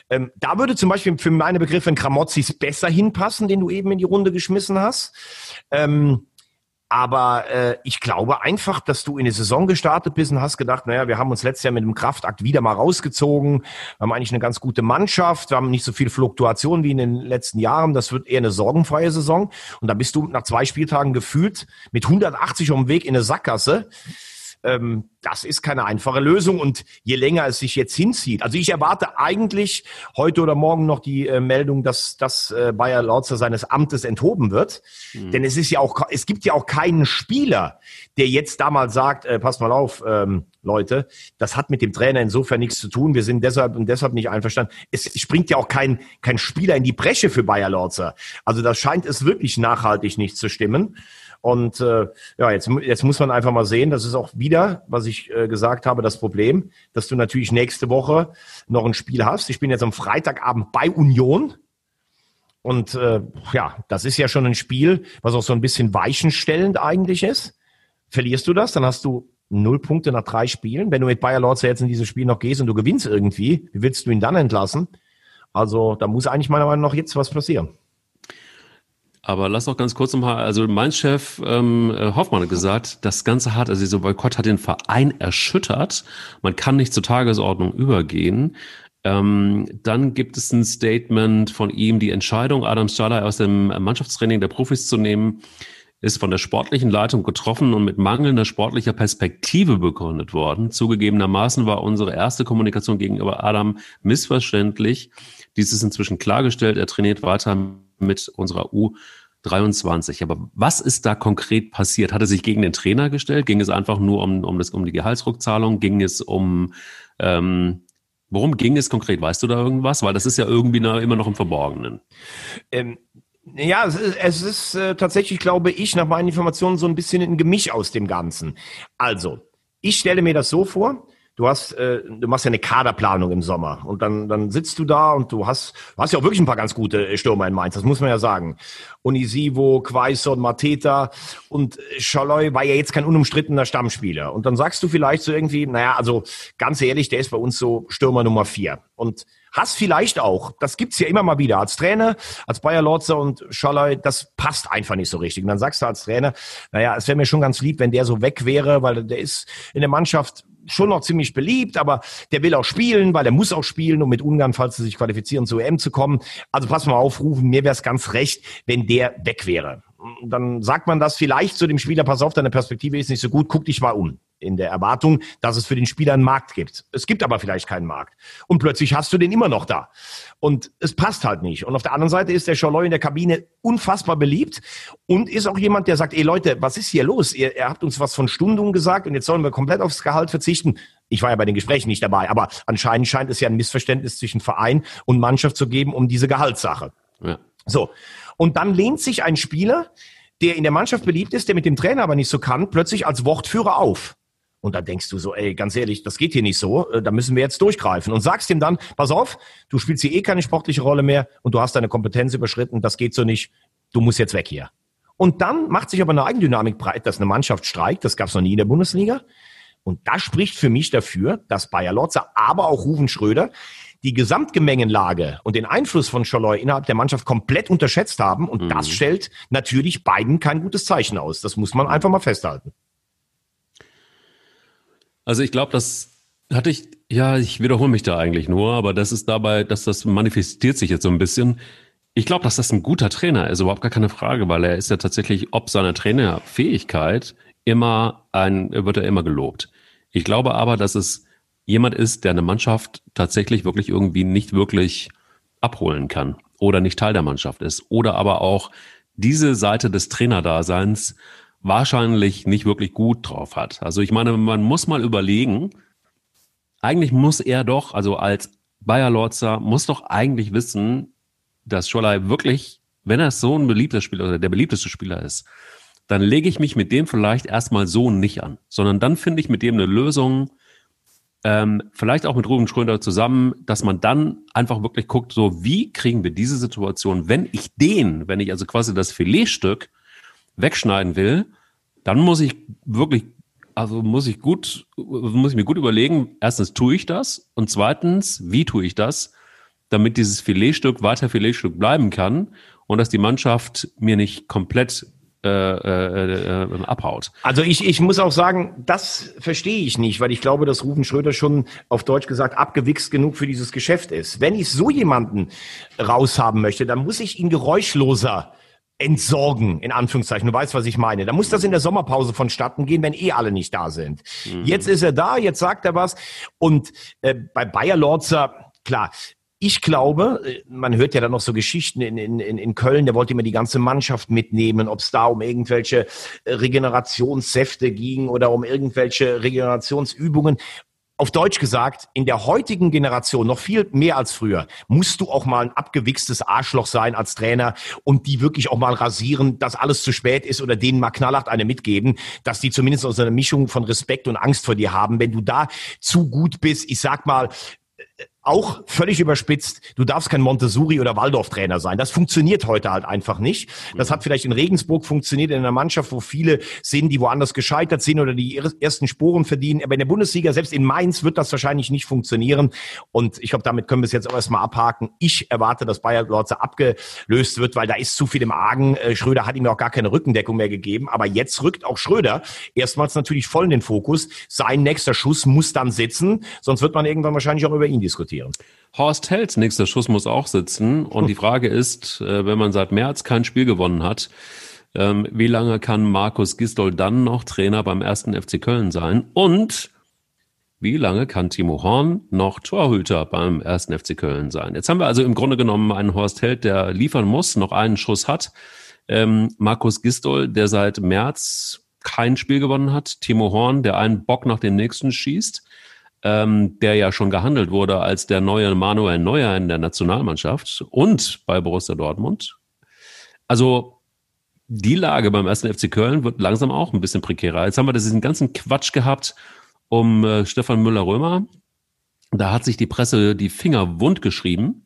Ähm, da würde würde zum Beispiel für meine Begriffe ein Kramotzis besser hinpassen, den du eben in die Runde geschmissen hast. Ähm, aber äh, ich glaube einfach, dass du in die Saison gestartet bist und hast gedacht, naja, wir haben uns letztes Jahr mit dem Kraftakt wieder mal rausgezogen. Wir haben eigentlich eine ganz gute Mannschaft. Wir haben nicht so viel Fluktuation wie in den letzten Jahren. Das wird eher eine sorgenfreie Saison. Und da bist du nach zwei Spieltagen gefühlt mit 180 um den Weg in eine Sackgasse. Ähm, das ist keine einfache Lösung und je länger es sich jetzt hinzieht. Also ich erwarte eigentlich heute oder morgen noch die äh, Meldung, dass, dass äh, Bayer Lautzer seines Amtes enthoben wird. Mhm. Denn es ist ja auch, es gibt ja auch keinen Spieler, der jetzt damals sagt, äh, passt mal auf, ähm, Leute, das hat mit dem Trainer insofern nichts zu tun. Wir sind deshalb und deshalb nicht einverstanden. Es springt ja auch kein, kein Spieler in die Bresche für Bayer Lorzer. Also da scheint es wirklich nachhaltig nicht zu stimmen. Und äh, ja, jetzt, jetzt muss man einfach mal sehen, das ist auch wieder, was ich äh, gesagt habe, das Problem, dass du natürlich nächste Woche noch ein Spiel hast. Ich bin jetzt am Freitagabend bei Union. Und äh, ja, das ist ja schon ein Spiel, was auch so ein bisschen weichenstellend eigentlich ist. Verlierst du das, dann hast du null Punkte nach drei Spielen. Wenn du mit Bayer Lorz jetzt in dieses Spiel noch gehst und du gewinnst irgendwie, wie willst du ihn dann entlassen? Also da muss eigentlich meiner Meinung nach jetzt was passieren.
Aber lass doch ganz kurz nochmal, also mein Chef ähm, äh, Hoffmann hat gesagt, das Ganze hat, also dieser Boykott hat den Verein erschüttert. Man kann nicht zur Tagesordnung übergehen. Ähm, dann gibt es ein Statement von ihm, die Entscheidung, Adam Schalay aus dem Mannschaftstraining der Profis zu nehmen, ist von der sportlichen Leitung getroffen und mit mangelnder sportlicher Perspektive begründet worden. Zugegebenermaßen war unsere erste Kommunikation gegenüber Adam missverständlich. Dies ist inzwischen klargestellt. Er trainiert weiter mit unserer U23. Aber was ist da konkret passiert? Hat er sich gegen den Trainer gestellt? Ging es einfach nur um, um, das, um die Gehaltsrückzahlung? Ging es um, ähm, worum ging es konkret? Weißt du da irgendwas? Weil das ist ja irgendwie immer noch im Verborgenen.
Ähm ja, es ist, es ist äh, tatsächlich, glaube ich, nach meinen Informationen so ein bisschen ein Gemisch aus dem Ganzen. Also, ich stelle mir das so vor, du hast, äh, du machst ja eine Kaderplanung im Sommer und dann, dann sitzt du da und du hast, du hast ja auch wirklich ein paar ganz gute äh, Stürmer in Mainz, das muss man ja sagen. Unisivo, Quaison, Mateta und Scholloy war ja jetzt kein unumstrittener Stammspieler. Und dann sagst du vielleicht so irgendwie, naja, also ganz ehrlich, der ist bei uns so Stürmer Nummer vier. Und Hast vielleicht auch, das gibt's ja immer mal wieder, als Trainer, als Bayer Lorzer und Scholloy, das passt einfach nicht so richtig. Und dann sagst du als Trainer, naja, es wäre mir schon ganz lieb, wenn der so weg wäre, weil der ist in der Mannschaft schon noch ziemlich beliebt, aber der will auch spielen, weil er muss auch spielen, um mit Ungarn, falls sie sich qualifizieren, zur EM zu kommen. Also pass mal auf, rufen, mir wäre es ganz recht, wenn der weg wäre. Dann sagt man das vielleicht zu dem Spieler, pass auf, deine Perspektive ist nicht so gut, guck dich mal um in der Erwartung, dass es für den Spieler einen Markt gibt. Es gibt aber vielleicht keinen Markt. Und plötzlich hast du den immer noch da. Und es passt halt nicht. Und auf der anderen Seite ist der Scholloy in der Kabine unfassbar beliebt und ist auch jemand, der sagt, ey Leute, was ist hier los? Ihr, ihr habt uns was von Stundungen gesagt und jetzt sollen wir komplett aufs Gehalt verzichten. Ich war ja bei den Gesprächen nicht dabei, aber anscheinend scheint es ja ein Missverständnis zwischen Verein und Mannschaft zu geben um diese Gehaltssache. Ja. So. Und dann lehnt sich ein Spieler, der in der Mannschaft beliebt ist, der mit dem Trainer aber nicht so kann, plötzlich als Wortführer auf. Und da denkst du so, ey, ganz ehrlich, das geht hier nicht so, äh, da müssen wir jetzt durchgreifen. Und sagst ihm dann, pass auf, du spielst hier eh keine sportliche Rolle mehr und du hast deine Kompetenz überschritten, das geht so nicht, du musst jetzt weg hier. Und dann macht sich aber eine Eigendynamik breit, dass eine Mannschaft streikt, das gab's noch nie in der Bundesliga. Und das spricht für mich dafür, dass Bayer Lotzer, aber auch Ruven Schröder die Gesamtgemengenlage und den Einfluss von Scholloy innerhalb der Mannschaft komplett unterschätzt haben. Und mhm. das stellt natürlich beiden kein gutes Zeichen aus. Das muss man einfach mal festhalten.
Also ich glaube, das hatte ich, ja, ich wiederhole mich da eigentlich nur, aber das ist dabei, dass das manifestiert sich jetzt so ein bisschen. Ich glaube, dass das ein guter Trainer ist, überhaupt gar keine Frage, weil er ist ja tatsächlich, ob seiner Trainerfähigkeit immer ein, wird er immer gelobt. Ich glaube aber, dass es jemand ist, der eine Mannschaft tatsächlich wirklich irgendwie nicht wirklich abholen kann oder nicht Teil der Mannschaft ist oder aber auch diese Seite des Trainerdaseins wahrscheinlich nicht wirklich gut drauf hat. Also ich meine, man muss mal überlegen, eigentlich muss er doch, also als Bayer Lorzer, muss doch eigentlich wissen, dass Scholley wirklich, wenn er so ein beliebter Spieler oder der beliebteste Spieler ist, dann lege ich mich mit dem vielleicht erstmal so nicht an, sondern dann finde ich mit dem eine Lösung, ähm, vielleicht auch mit Ruben Schröder zusammen, dass man dann einfach wirklich guckt, so wie kriegen wir diese Situation, wenn ich den, wenn ich also quasi das Filetstück wegschneiden will, dann muss ich wirklich, also muss ich gut, muss ich mir gut überlegen, erstens tue ich das und zweitens, wie tue ich das, damit dieses Filetstück weiter Filetstück bleiben kann und dass die Mannschaft mir nicht komplett äh, äh, äh, abhaut.
Also ich, ich muss auch sagen, das verstehe ich nicht, weil ich glaube, dass Rufen Schröder schon auf Deutsch gesagt abgewichst genug für dieses Geschäft ist. Wenn ich so jemanden raushaben möchte, dann muss ich ihn geräuschloser entsorgen, in Anführungszeichen. Du weißt, was ich meine. Da muss das in der Sommerpause vonstatten gehen, wenn eh alle nicht da sind. Mhm. Jetzt ist er da, jetzt sagt er was. Und äh, bei Bayer Lorzer, klar, ich glaube, äh, man hört ja dann noch so Geschichten in, in, in Köln, der wollte immer die ganze Mannschaft mitnehmen, ob es da um irgendwelche Regenerationssäfte ging oder um irgendwelche Regenerationsübungen auf Deutsch gesagt, in der heutigen Generation noch viel mehr als früher, musst du auch mal ein abgewichstes Arschloch sein als Trainer und die wirklich auch mal rasieren, dass alles zu spät ist oder denen mal knallhart eine mitgeben, dass die zumindest aus einer Mischung von Respekt und Angst vor dir haben. Wenn du da zu gut bist, ich sag mal, auch völlig überspitzt, du darfst kein Montessori oder Waldorf-Trainer sein. Das funktioniert heute halt einfach nicht. Das hat vielleicht in Regensburg funktioniert in einer Mannschaft, wo viele sind, die woanders gescheitert sind oder die ersten Sporen verdienen. Aber in der Bundesliga, selbst in Mainz, wird das wahrscheinlich nicht funktionieren. Und ich glaube, damit können wir es jetzt auch erstmal abhaken. Ich erwarte, dass Bayer Lorze abgelöst wird, weil da ist zu viel im Argen. Äh, Schröder hat ihm auch gar keine Rückendeckung mehr gegeben. Aber jetzt rückt auch Schröder erstmals natürlich voll in den Fokus. Sein nächster Schuss muss dann sitzen, sonst wird man irgendwann wahrscheinlich auch über ihn diskutieren diskutieren.
Horst Hells nächster Schuss muss auch sitzen. Und die Frage ist, äh, wenn man seit März kein Spiel gewonnen hat, ähm, wie lange kann Markus Gistol dann noch Trainer beim ersten FC Köln sein? Und wie lange kann Timo Horn noch Torhüter beim ersten FC Köln sein? Jetzt haben wir also im Grunde genommen einen Horst Held, der liefern muss, noch einen Schuss hat. Ähm, Markus Gistol, der seit März kein Spiel gewonnen hat. Timo Horn, der einen Bock nach dem nächsten schießt ähm, der ja schon gehandelt wurde als der neue Manuel Neuer in der Nationalmannschaft und bei Borussia Dortmund. Also die Lage beim ersten FC Köln wird langsam auch ein bisschen prekärer. Jetzt haben wir diesen ganzen Quatsch gehabt um äh, Stefan Müller-Römer. Da hat sich die Presse die Finger wund geschrieben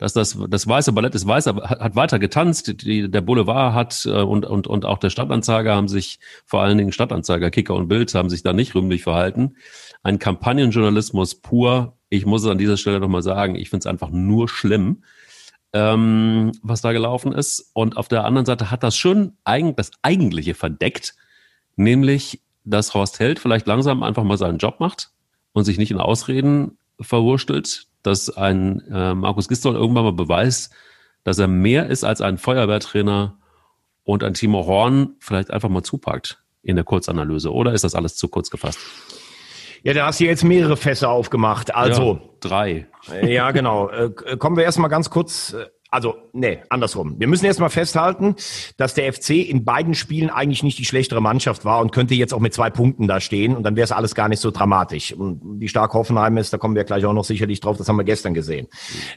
dass das, das weiße Ballett ist weiß, aber hat weiter getanzt. Die, der Boulevard hat äh, und, und, und auch der Stadtanzeiger haben sich, vor allen Dingen Stadtanzeiger, Kicker und Bild, haben sich da nicht rühmlich verhalten. Ein Kampagnenjournalismus pur. Ich muss es an dieser Stelle nochmal sagen, ich finde es einfach nur schlimm, ähm, was da gelaufen ist. Und auf der anderen Seite hat das schon eigen, das Eigentliche verdeckt, nämlich, dass Horst Held vielleicht langsam einfach mal seinen Job macht und sich nicht in Ausreden verwurstelt, dass ein äh, Markus Gistol irgendwann mal beweist, dass er mehr ist als ein Feuerwehrtrainer und ein Timo Horn vielleicht einfach mal zupackt in der Kurzanalyse. Oder ist das alles zu kurz gefasst?
Ja, da hast du jetzt mehrere Fässer aufgemacht. Also ja,
drei.
Ja, genau. Äh, kommen wir erstmal ganz kurz äh, also, nee, andersrum. Wir müssen erstmal festhalten, dass der FC in beiden Spielen eigentlich nicht die schlechtere Mannschaft war und könnte jetzt auch mit zwei Punkten da stehen und dann wäre es alles gar nicht so dramatisch. Und wie stark Hoffenheim ist, da kommen wir gleich auch noch sicherlich drauf, das haben wir gestern gesehen.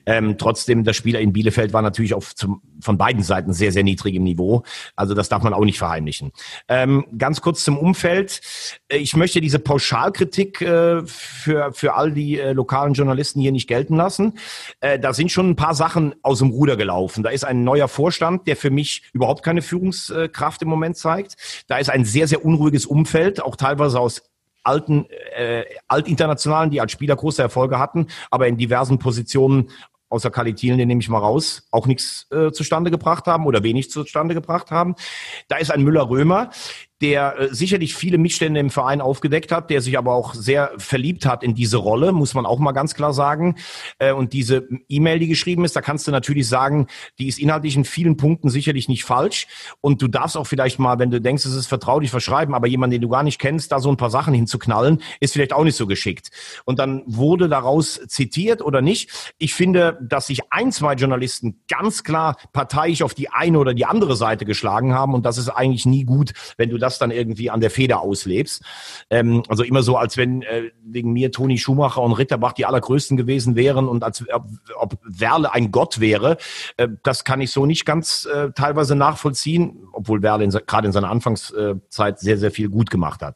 Ähm, trotzdem, das Spiel in Bielefeld war natürlich auch zum, von beiden Seiten sehr, sehr niedrig im Niveau. Also das darf man auch nicht verheimlichen. Ähm, ganz kurz zum Umfeld. Äh, ich möchte diese Pauschalkritik äh, für, für all die äh, lokalen Journalisten hier nicht gelten lassen. Äh, da sind schon ein paar Sachen aus dem Ruder gelaufen. Da ist ein neuer Vorstand, der für mich überhaupt keine Führungskraft im Moment zeigt. Da ist ein sehr, sehr unruhiges Umfeld, auch teilweise aus alten, äh, altinternationalen, die als Spieler große Erfolge hatten, aber in diversen Positionen außer Kalitil, den nehme ich mal raus, auch nichts äh, zustande gebracht haben oder wenig zustande gebracht haben. Da ist ein Müller-Römer, der äh, sicherlich viele Missstände im Verein aufgedeckt hat, der sich aber auch sehr verliebt hat in diese Rolle, muss man auch mal ganz klar sagen. Äh, und diese E-Mail, die geschrieben ist, da kannst du natürlich sagen, die ist inhaltlich in vielen Punkten sicherlich nicht falsch. Und du darfst auch vielleicht mal, wenn du denkst, es ist vertraulich verschreiben, aber jemand, den du gar nicht kennst, da so ein paar Sachen hinzuknallen, ist vielleicht auch nicht so geschickt. Und dann wurde daraus zitiert oder nicht. Ich finde, dass sich ein, zwei Journalisten ganz klar parteiisch auf die eine oder die andere Seite geschlagen haben. Und das ist eigentlich nie gut, wenn du das das dann irgendwie an der Feder auslebst. Ähm, also immer so, als wenn äh, wegen mir Toni Schumacher und Ritterbach die allergrößten gewesen wären und als ob, ob Werle ein Gott wäre. Äh, das kann ich so nicht ganz äh, teilweise nachvollziehen, obwohl Werle gerade in seiner Anfangszeit sehr, sehr viel gut gemacht hat.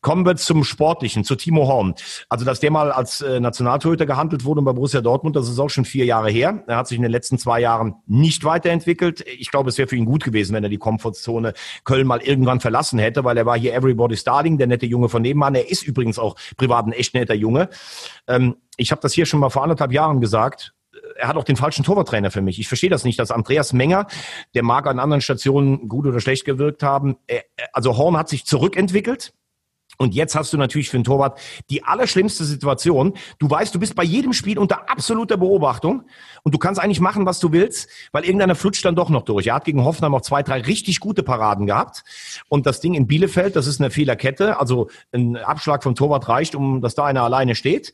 Kommen wir zum Sportlichen, zu Timo Horn. Also, dass der mal als äh, Nationaltorhüter gehandelt wurde bei Borussia Dortmund, das ist auch schon vier Jahre her. Er hat sich in den letzten zwei Jahren nicht weiterentwickelt. Ich glaube, es wäre für ihn gut gewesen, wenn er die Komfortzone Köln mal irgendwann verlassen gelassen hätte, weil er war hier Everybody Starting, der nette Junge von nebenan. Er ist übrigens auch privat ein echt netter Junge. Ähm, ich habe das hier schon mal vor anderthalb Jahren gesagt er hat auch den falschen Torwarttrainer für mich. Ich verstehe das nicht, dass Andreas Menger, der mag an anderen Stationen gut oder schlecht gewirkt haben, also Horn hat sich zurückentwickelt. Und jetzt hast du natürlich für den Torwart die allerschlimmste Situation. Du weißt, du bist bei jedem Spiel unter absoluter Beobachtung und du kannst eigentlich machen, was du willst, weil irgendeiner flutscht dann doch noch durch. Er hat gegen Hoffenheim auch zwei, drei richtig gute Paraden gehabt. Und das Ding in Bielefeld, das ist eine Fehlerkette. Also ein Abschlag vom Torwart reicht, um dass da einer alleine steht.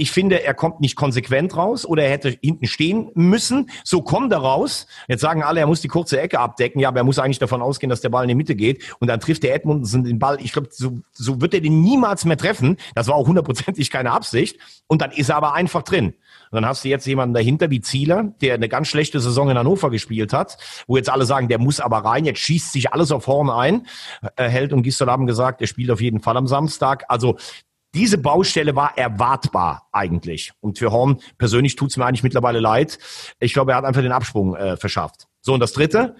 Ich finde, er kommt nicht konsequent raus oder er hätte hinten stehen müssen. So kommt er raus. Jetzt sagen alle, er muss die kurze Ecke abdecken. Ja, aber er muss eigentlich davon ausgehen, dass der Ball in die Mitte geht. Und dann trifft der Edmundsen den Ball. Ich glaube, so, so wird er den niemals mehr treffen. Das war auch hundertprozentig keine Absicht. Und dann ist er aber einfach drin. Und dann hast du jetzt jemanden dahinter wie Zieler, der eine ganz schlechte Saison in Hannover gespielt hat, wo jetzt alle sagen, der muss aber rein, jetzt schießt sich alles auf Horn ein. Äh, Held und Gisdol haben gesagt, er spielt auf jeden Fall am Samstag. Also Diese Baustelle war erwartbar eigentlich. Und für Horn persönlich tut's mir eigentlich mittlerweile leid. Ich glaube, er hat einfach den Absprung äh, verschafft. So, und das Dritte,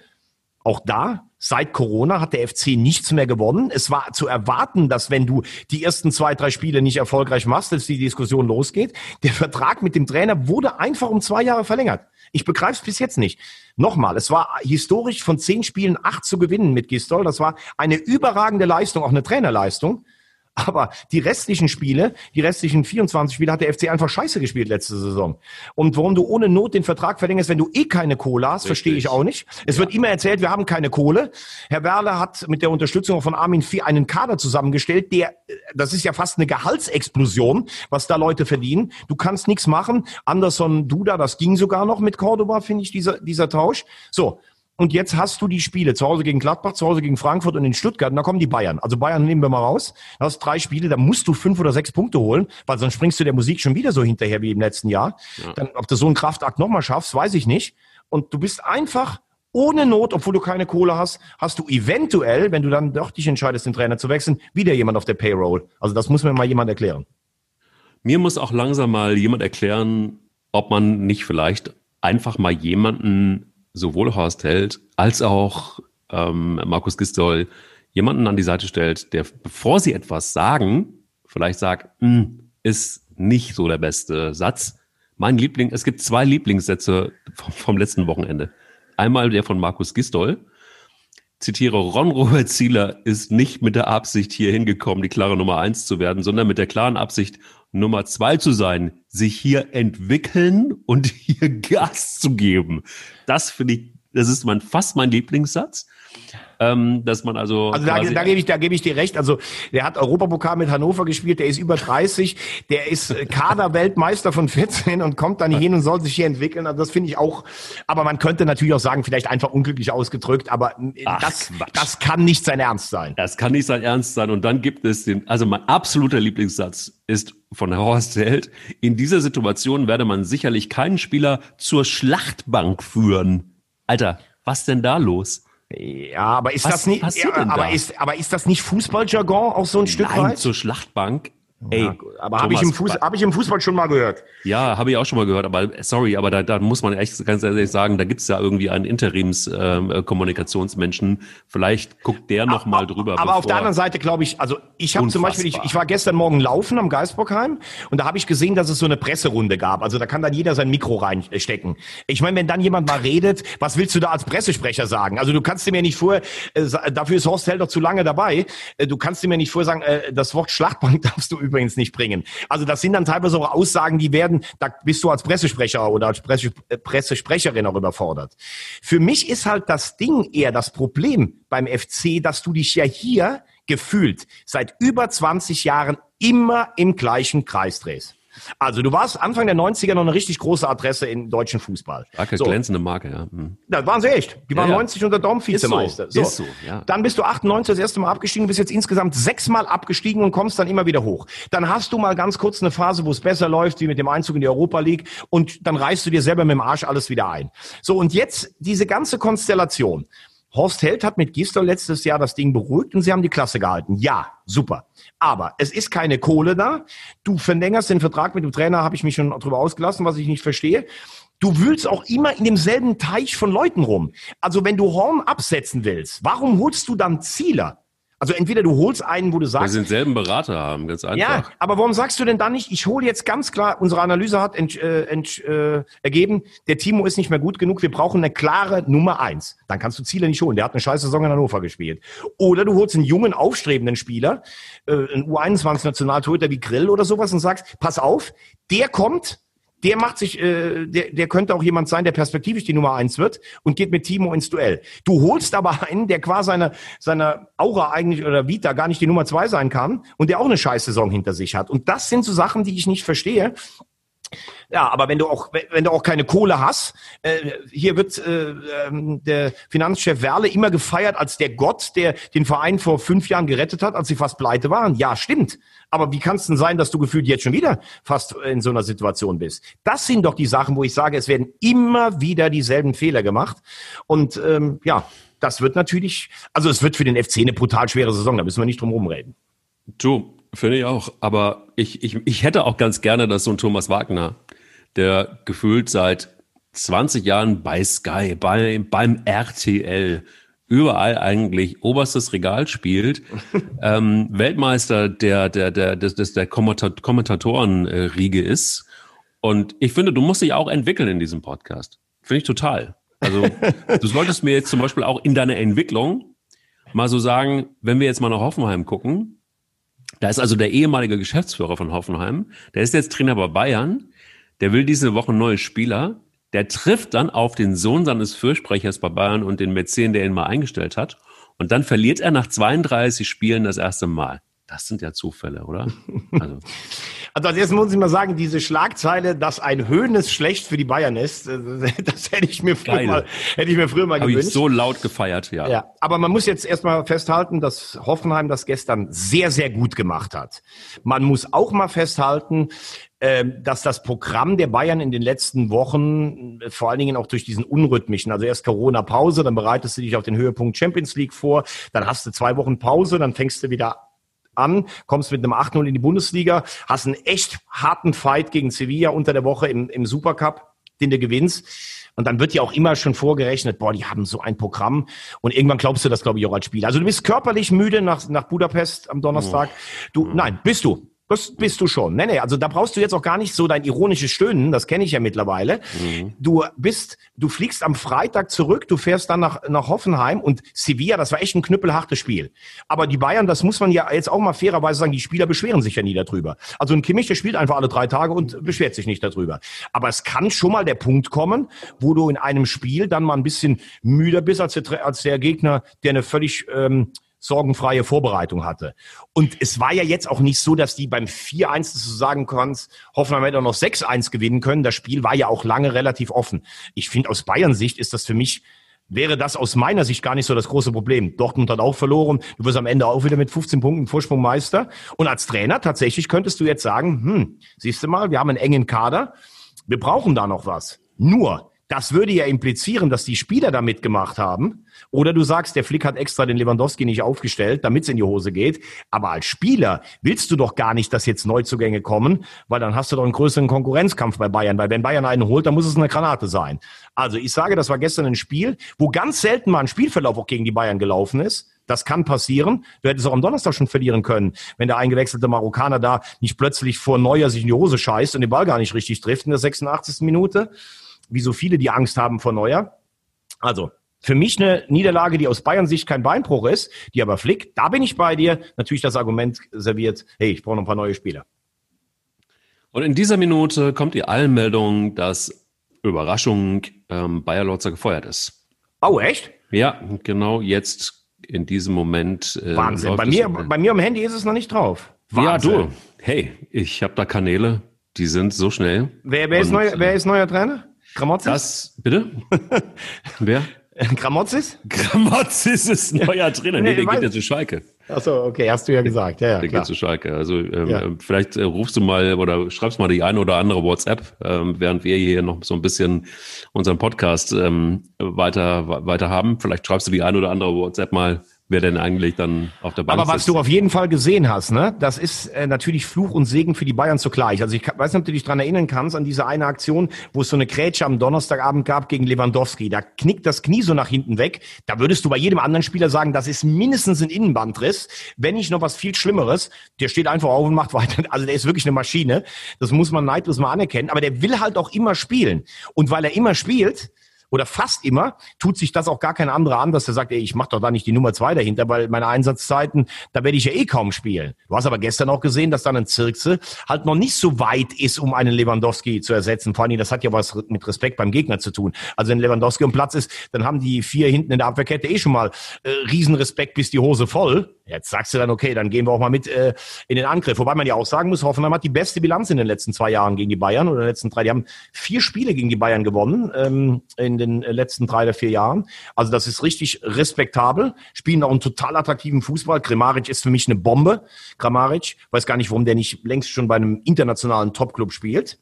auch da, seit Corona hat der FC nichts mehr gewonnen. Es war zu erwarten, dass wenn du die ersten zwei, drei Spiele nicht erfolgreich machst, dass die Diskussion losgeht. Der Vertrag mit dem Trainer wurde einfach um zwei Jahre verlängert. Ich begreife es bis jetzt nicht. Nochmal, es war historisch von zehn Spielen acht zu gewinnen mit Gistol. Das war eine überragende Leistung, auch eine Trainerleistung. Aber die restlichen Spiele, die restlichen 24 Spiele hat der FC einfach scheiße gespielt letzte Saison. Und warum du ohne Not den Vertrag verlängerst, wenn du eh keine Kohle hast, verstehe ich auch nicht. Es ja. wird immer erzählt, wir haben keine Kohle. Herr Werle hat mit der Unterstützung von Armin Vieh einen Kader zusammengestellt, der, das ist ja fast eine Gehaltsexplosion, was da Leute verdienen. Du kannst nichts machen. Anderson, Duda, das ging sogar noch mit Cordoba, finde ich, dieser, dieser Tausch. So. Und jetzt hast du die Spiele zu Hause gegen Gladbach, zu Hause gegen Frankfurt und in Stuttgart. Und da kommen die Bayern. Also Bayern nehmen wir mal raus. Da hast drei Spiele, da musst du fünf oder sechs Punkte holen, weil sonst springst du der Musik schon wieder so hinterher wie im letzten Jahr. Ja. Dann, ob du so einen Kraftakt nochmal schaffst, weiß ich nicht. Und du bist einfach ohne Not, obwohl du keine Kohle hast, hast du eventuell, wenn du dann doch dich entscheidest, den Trainer zu wechseln, wieder jemand auf der Payroll. Also das muss mir mal jemand erklären.
Mir muss auch langsam mal jemand erklären, ob man nicht vielleicht einfach mal jemanden sowohl Horst Held als auch ähm, Markus Gistol jemanden an die Seite stellt, der, bevor sie etwas sagen, vielleicht sagt, hm, ist nicht so der beste Satz. Mein Liebling, es gibt zwei Lieblingssätze vom, vom letzten Wochenende. Einmal der von Markus Gistol. Zitiere, Ron Robert Zieler ist nicht mit der Absicht hier hingekommen, die klare Nummer eins zu werden, sondern mit der klaren Absicht, Nummer zwei zu sein, sich hier entwickeln und hier Gas zu geben. Das finde ich, das ist mein, fast mein Lieblingssatz ähm, dass man also.
Also da, da gebe ich, da gebe ich dir recht. Also der hat Europapokal mit Hannover gespielt, der ist über 30, der ist Kaderweltmeister von 14 und kommt dann hier hin und soll sich hier entwickeln. Also das finde ich auch. Aber man könnte natürlich auch sagen, vielleicht einfach unglücklich ausgedrückt, aber Ach, das, das kann nicht sein Ernst sein.
Das kann nicht sein Ernst sein. Und dann gibt es den, also mein absoluter Lieblingssatz ist von Horst Held. In dieser Situation werde man sicherlich keinen Spieler zur Schlachtbank führen. Alter, was denn da los?
Ja, aber ist was das nicht, ja, aber ist, aber ist das nicht Fußballjargon auch so ein Stück Nein, weit?
zur Schlachtbank
Ey, ja, aber habe ich, im hab ich im Fußball schon mal gehört.
Ja, habe ich auch schon mal gehört, aber sorry, aber da, da muss man echt ganz ehrlich sagen, da gibt's ja irgendwie einen Interims-Kommunikationsmenschen. Ähm, äh, Vielleicht guckt der noch mal drüber.
Aber auf der anderen Seite glaube ich, also ich habe zum Beispiel, ich, ich war gestern Morgen laufen am Geisbockheim und da habe ich gesehen, dass es so eine Presserunde gab. Also da kann dann jeder sein Mikro reinstecken. Ich meine, wenn dann jemand mal redet, was willst du da als Pressesprecher sagen? Also du kannst dir mir nicht vor, äh, dafür ist Horst Held doch zu lange dabei, äh, du kannst dir mir nicht vor sagen, äh, das Wort Schlachtbank darfst du übrigens nicht bringen. Also das sind dann teilweise auch Aussagen, die werden, da bist du als Pressesprecher oder als Presse, äh, Pressesprecherin auch überfordert. Für mich ist halt das Ding eher das Problem beim FC, dass du dich ja hier gefühlt seit über 20 Jahren immer im gleichen Kreis drehst. Also du warst Anfang der 90er noch eine richtig große Adresse im deutschen Fußball.
Starke, so. glänzende Marke, ja. Hm.
Da waren sie echt. Die waren ja, ja. 90 unter Dom Vizemeister.
Ist so. so. Ist so ja.
Dann bist du 98 das erste Mal abgestiegen, bist jetzt insgesamt sechsmal abgestiegen und kommst dann immer wieder hoch. Dann hast du mal ganz kurz eine Phase, wo es besser läuft, wie mit dem Einzug in die Europa League und dann reißt du dir selber mit dem Arsch alles wieder ein. So und jetzt diese ganze Konstellation. Horst Held hat mit Gisdol letztes Jahr das Ding beruhigt und sie haben die Klasse gehalten. Ja, super. Aber es ist keine Kohle da. Du verlängerst den Vertrag mit dem Trainer, habe ich mich schon darüber ausgelassen, was ich nicht verstehe. Du wühlst auch immer in demselben Teich von Leuten rum. Also wenn du Horn absetzen willst, warum holst du dann Zieler? Also entweder du holst einen, wo du sagst.
Weil sie denselben Berater haben, ganz einfach.
Ja, aber warum sagst du denn dann nicht, ich hole jetzt ganz klar, unsere Analyse hat ent, äh, ent, äh, ergeben, der Timo ist nicht mehr gut genug, wir brauchen eine klare Nummer eins. Dann kannst du Ziele nicht holen. Der hat eine scheiße Saison in Hannover gespielt. Oder du holst einen jungen, aufstrebenden Spieler, äh, einen U21-Nationaltorhüter wie Grill oder sowas und sagst, pass auf, der kommt, der macht sich, äh, der, der könnte auch jemand sein, der perspektivisch die Nummer eins wird und geht mit Timo ins Duell. Du holst aber einen, der qua seiner, seiner Aura eigentlich oder Vita gar nicht die Nummer zwei sein kann und der auch eine scheiß Saison hinter sich hat. Und das sind so Sachen, die ich nicht verstehe. Ja, aber wenn du auch, wenn du auch keine Kohle hast, äh, hier wird äh, ähm, der Finanzchef Werle immer gefeiert als der Gott, der den Verein vor fünf Jahren gerettet hat, als sie fast pleite waren. Ja, stimmt. Aber wie kann es denn sein, dass du gefühlt jetzt schon wieder fast in so einer Situation bist? Das sind doch die Sachen, wo ich sage, es werden immer wieder dieselben Fehler gemacht. Und ähm, ja, das wird natürlich, also es wird für den FC eine brutal schwere Saison, da müssen wir nicht drum herum reden.
Du, Finde ich auch. Aber ich, ich, ich hätte auch ganz gerne, dass so ein Thomas Wagner, der gefühlt seit 20 Jahren bei Sky, bei, beim RTL, überall eigentlich oberstes Regal spielt, ähm, Weltmeister der, der, der, des, des, der Kommentatorenriege ist. Und ich finde, du musst dich auch entwickeln in diesem Podcast. Finde ich total. Also, du solltest mir jetzt zum Beispiel auch in deiner Entwicklung mal so sagen, wenn wir jetzt mal nach Hoffenheim gucken, da ist also der ehemalige Geschäftsführer von Hoffenheim, der ist jetzt Trainer bei Bayern, der will diese Woche neue Spieler, der trifft dann auf den Sohn seines Fürsprechers bei Bayern und den Mäzen, der ihn mal eingestellt hat. Und dann verliert er nach 32 Spielen das erste Mal. Das sind ja Zufälle, oder?
Also, also als erstes muss ich mal sagen, diese Schlagzeile, dass ein Höhnes schlecht für die Bayern ist, äh, das hätte ich mir früher mal, hätte ich mir früher mal
Habe ich so laut gefeiert, ja.
Ja, aber man muss jetzt erstmal festhalten, dass Hoffenheim das gestern sehr, sehr gut gemacht hat. Man muss auch mal festhalten, ähm, dass das Programm der Bayern in den letzten Wochen, vor allen Dingen auch durch diesen unrhythmischen, also erst Corona-Pause, dann bereitest du dich auf den Höhepunkt Champions League vor, dann hast du zwei Wochen Pause, dann fängst du wieder an, kommst mit einem 8-0 in die Bundesliga, hast einen echt harten Fight gegen Sevilla unter der Woche im, im Supercup, den du gewinnst. Und dann wird ja auch immer schon vorgerechnet, boah, die haben so ein Programm. Und irgendwann glaubst du das, glaube ich, auch als Spieler. Also du bist körperlich müde nach, nach Budapest am Donnerstag. Du, nein, bist du. Das bist du schon. Nee, nee, also da brauchst du jetzt auch gar nicht so dein ironisches Stöhnen, das kenne ich ja mittlerweile. Mhm. Du bist, du fliegst am Freitag zurück, du fährst dann nach, nach Hoffenheim und Sevilla, das war echt ein knüppelhartes Spiel. Aber die Bayern, das muss man ja jetzt auch mal fairerweise sagen, die Spieler beschweren sich ja nie darüber. Also ein Kimmich, der spielt einfach alle drei Tage und beschwert sich nicht darüber. Aber es kann schon mal der Punkt kommen, wo du in einem Spiel dann mal ein bisschen müder bist als der, als der Gegner, der eine völlig ähm, sorgenfreie Vorbereitung hatte. Und es war ja jetzt auch nicht so, dass die beim 4-1, dass du sagen kannst, Hoffenheim hätte auch noch 6-1 gewinnen können. Das Spiel war ja auch lange relativ offen. Ich finde, aus Bayern Sicht ist das für mich wäre das aus meiner Sicht gar nicht so das große Problem. Dortmund hat auch verloren. Du wirst am Ende auch wieder mit 15 Punkten Vorsprung Meister. Und als Trainer tatsächlich könntest du jetzt sagen, hm, siehst du mal, wir haben einen engen Kader. Wir brauchen da noch was. Nur, das würde ja implizieren, dass die Spieler da mitgemacht haben. Oder du sagst, der Flick hat extra den Lewandowski nicht aufgestellt, damit es in die Hose geht. Aber als Spieler willst du doch gar nicht, dass jetzt Neuzugänge kommen, weil dann hast du doch einen größeren Konkurrenzkampf bei Bayern. Weil wenn Bayern einen holt, dann muss es eine Granate sein. Also ich sage, das war gestern ein Spiel, wo ganz selten mal ein Spielverlauf auch gegen die Bayern gelaufen ist. Das kann passieren. Du hättest auch am Donnerstag schon verlieren können, wenn der eingewechselte Marokkaner da nicht plötzlich vor Neuer sich in die Hose scheißt und den Ball gar nicht richtig trifft in der 86. Minute wie so viele, die Angst haben vor Neuer. Also für mich eine Niederlage, die aus Bayern Sicht kein Beinbruch ist, die aber flickt. Da bin ich bei dir. Natürlich das Argument serviert, hey, ich brauche noch ein paar neue Spieler.
Und in dieser Minute kommt die Allmeldung, dass Überraschung ähm, Bayer Lotzer gefeuert ist.
Oh, echt?
Ja, genau jetzt in diesem Moment.
Äh, Wahnsinn. Bei mir, bei mir am Handy ist es noch nicht drauf.
Wahnsinn. Ja, du. Hey, ich habe da Kanäle, die sind so schnell.
Wer, wer, ist, neu, wer ist neuer Trainer?
Gramotzis? Das, bitte? Wer?
Gramotzis?
Gramotzis ist neuer Trainer. Nee, nee der geht ja zu Schalke.
Achso, okay, hast du ja gesagt. Ja, ja,
der klar. geht zu Schalke. Also ähm, ja. vielleicht äh, rufst du mal oder schreibst mal die eine oder andere WhatsApp, ähm, während wir hier noch so ein bisschen unseren Podcast ähm, weiter, weiter haben. Vielleicht schreibst du die eine oder andere WhatsApp mal wer denn eigentlich dann auf der Bank
Aber was
sitzt.
du auf jeden Fall gesehen hast, ne, das ist äh, natürlich Fluch und Segen für die Bayern zugleich. Also ich weiß nicht, ob du dich dran erinnern kannst an diese eine Aktion, wo es so eine Grätsche am Donnerstagabend gab gegen Lewandowski. Da knickt das Knie so nach hinten weg. Da würdest du bei jedem anderen Spieler sagen, das ist mindestens ein Innenbandriss, wenn nicht noch was viel Schlimmeres. Der steht einfach auf und macht weiter. Also der ist wirklich eine Maschine. Das muss man neidlos mal anerkennen. Aber der will halt auch immer spielen. Und weil er immer spielt, oder fast immer tut sich das auch gar kein anderer an, dass er sagt, ey, ich mach doch da nicht die Nummer zwei dahinter, weil meine Einsatzzeiten, da werde ich ja eh kaum spielen. Du hast aber gestern auch gesehen, dass dann ein Zirkse halt noch nicht so weit ist, um einen Lewandowski zu ersetzen. Vor allem, das hat ja was mit Respekt beim Gegner zu tun. Also wenn Lewandowski am Platz ist, dann haben die vier hinten in der Abwehrkette eh schon mal äh, Riesenrespekt bis die Hose voll. Jetzt sagst du dann, okay, dann gehen wir auch mal mit äh, in den Angriff. Wobei man ja auch sagen muss, Hoffenheim hat die beste Bilanz in den letzten zwei Jahren gegen die Bayern oder in den letzten drei. Die haben vier Spiele gegen die Bayern gewonnen ähm, in den letzten drei oder vier Jahren. Also das ist richtig respektabel. Spielen auch einen total attraktiven Fußball. Kramaric ist für mich eine Bombe. Kramaric, weiß gar nicht, warum der nicht längst schon bei einem internationalen Topclub spielt.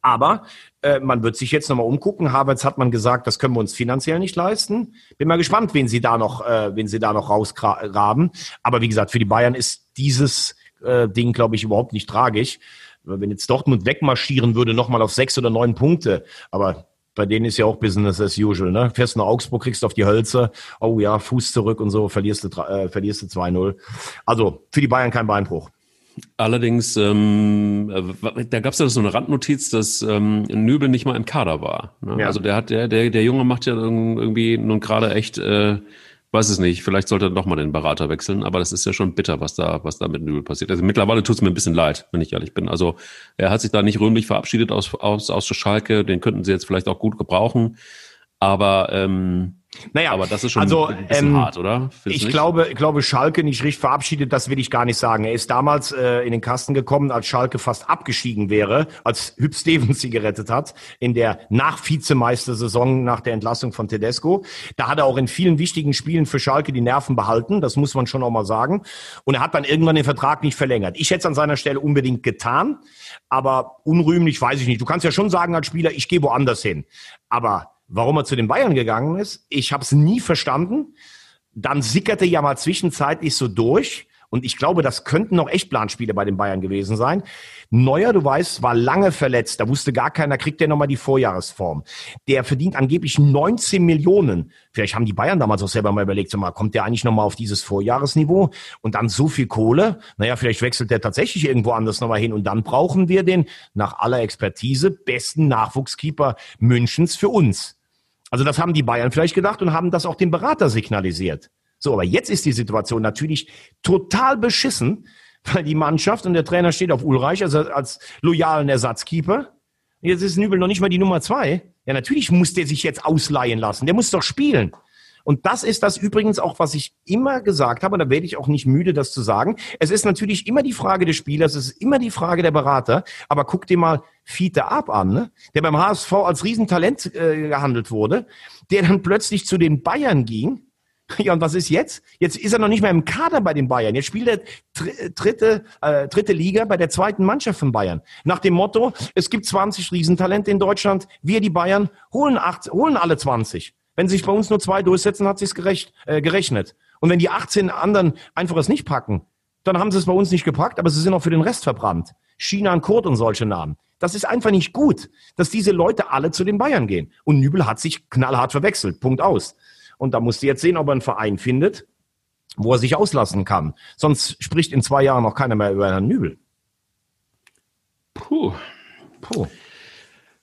Aber äh, man wird sich jetzt nochmal umgucken. Havertz hat man gesagt, das können wir uns finanziell nicht leisten. Bin mal gespannt, wen sie da noch, äh, wen sie da noch rausgraben. Aber wie gesagt, für die Bayern ist dieses Aufstieg-Ding, glaube ich, überhaupt nicht tragisch. Wenn jetzt Dortmund wegmarschieren würde, nochmal auf sechs oder neun Punkte, aber bei denen ist ja auch Business as usual, ne? Fährst nach Augsburg, kriegst auf die Hölzer, oh ja, Fuß zurück und so, verlierst du, äh, verlierst du 2-0. Also für die Bayern kein Beinbruch.
Allerdings, ähm, äh, da gab es ja so eine Randnotiz, dass ähm, Nübel nicht mal im Kader war. Ne? Ja. Also der hat, der, der, der Junge macht ja irgendwie nun gerade echt, äh, weiß es nicht, vielleicht sollte er doch mal den Berater wechseln, aber das ist ja schon bitter, was da, was da mit Nübel passiert. Also mittlerweile tut es mir ein bisschen leid, wenn ich ehrlich bin. Also er hat sich da nicht rühmlich verabschiedet aus, aus, aus Schalke, den könnten sie jetzt vielleicht auch gut gebrauchen. Aber ähm,
naja, aber das ist schon also, ein bisschen ähm, hart, oder? Findest ich glaube, ich glaube, Schalke nicht richtig verabschiedet, das will ich gar nicht sagen. Er ist damals äh, in den Kasten gekommen, als Schalke fast abgestiegen wäre, als Hüb Stevens sie gerettet hat, in der Nach-Vizemeister-Saison nach der Entlassung von Tedesco. Da hat er auch in vielen wichtigen Spielen für Schalke die Nerven behalten, das muss man schon auch mal sagen. Und er hat dann irgendwann den Vertrag nicht verlängert. Ich hätte es an seiner Stelle unbedingt getan, aber unrühmlich weiß ich nicht. Du kannst ja schon sagen als Spieler, ich gehe woanders hin. Aber warum er zu den Bayern gegangen ist. Ich habe es nie verstanden. Dann sickerte ja mal zwischenzeitlich so durch. Und ich glaube, das könnten noch echt Planspiele bei den Bayern gewesen sein. Neuer, du weißt, war lange verletzt. Da wusste gar keiner, kriegt der nochmal die Vorjahresform. Der verdient angeblich 19 Millionen. Vielleicht haben die Bayern damals auch selber mal überlegt, sag mal, kommt der eigentlich nochmal auf dieses Vorjahresniveau? Und dann so viel Kohle? Naja, vielleicht wechselt der tatsächlich irgendwo anders nochmal hin. Und dann brauchen wir den, nach aller Expertise, besten Nachwuchskeeper Münchens für uns. Also das haben die Bayern vielleicht gedacht und haben das auch dem Berater signalisiert. So, aber jetzt ist die Situation natürlich total beschissen, weil die Mannschaft und der Trainer steht auf Ulreich also als loyalen Ersatzkeeper. Jetzt ist Nübel noch nicht mal die Nummer zwei. Ja, natürlich muss der sich jetzt ausleihen lassen. Der muss doch spielen. Und das ist das übrigens auch, was ich immer gesagt habe, und da werde ich auch nicht müde, das zu sagen. Es ist natürlich immer die Frage des Spielers, es ist immer die Frage der Berater, aber guck dir mal Fiete Ab an, ne? der beim HSV als Riesentalent äh, gehandelt wurde, der dann plötzlich zu den Bayern ging. Ja, und was ist jetzt? Jetzt ist er noch nicht mehr im Kader bei den Bayern. Jetzt spielt er dritte, äh, dritte Liga bei der zweiten Mannschaft von Bayern. Nach dem Motto, es gibt 20 Riesentalente in Deutschland, wir die Bayern holen, acht, holen alle 20. Wenn sich bei uns nur zwei durchsetzen, hat sich's gerecht, äh, gerechnet. Und wenn die 18 anderen einfach es nicht packen, dann haben sie es bei uns nicht gepackt, aber sie sind auch für den Rest verbrannt. China und Kurt und solche Namen. Das ist einfach nicht gut, dass diese Leute alle zu den Bayern gehen. Und Nübel hat sich knallhart verwechselt. Punkt aus. Und da musst du jetzt sehen, ob er einen Verein findet, wo er sich auslassen kann. Sonst spricht in zwei Jahren noch keiner mehr über Herrn Nübel.
Puh. Puh.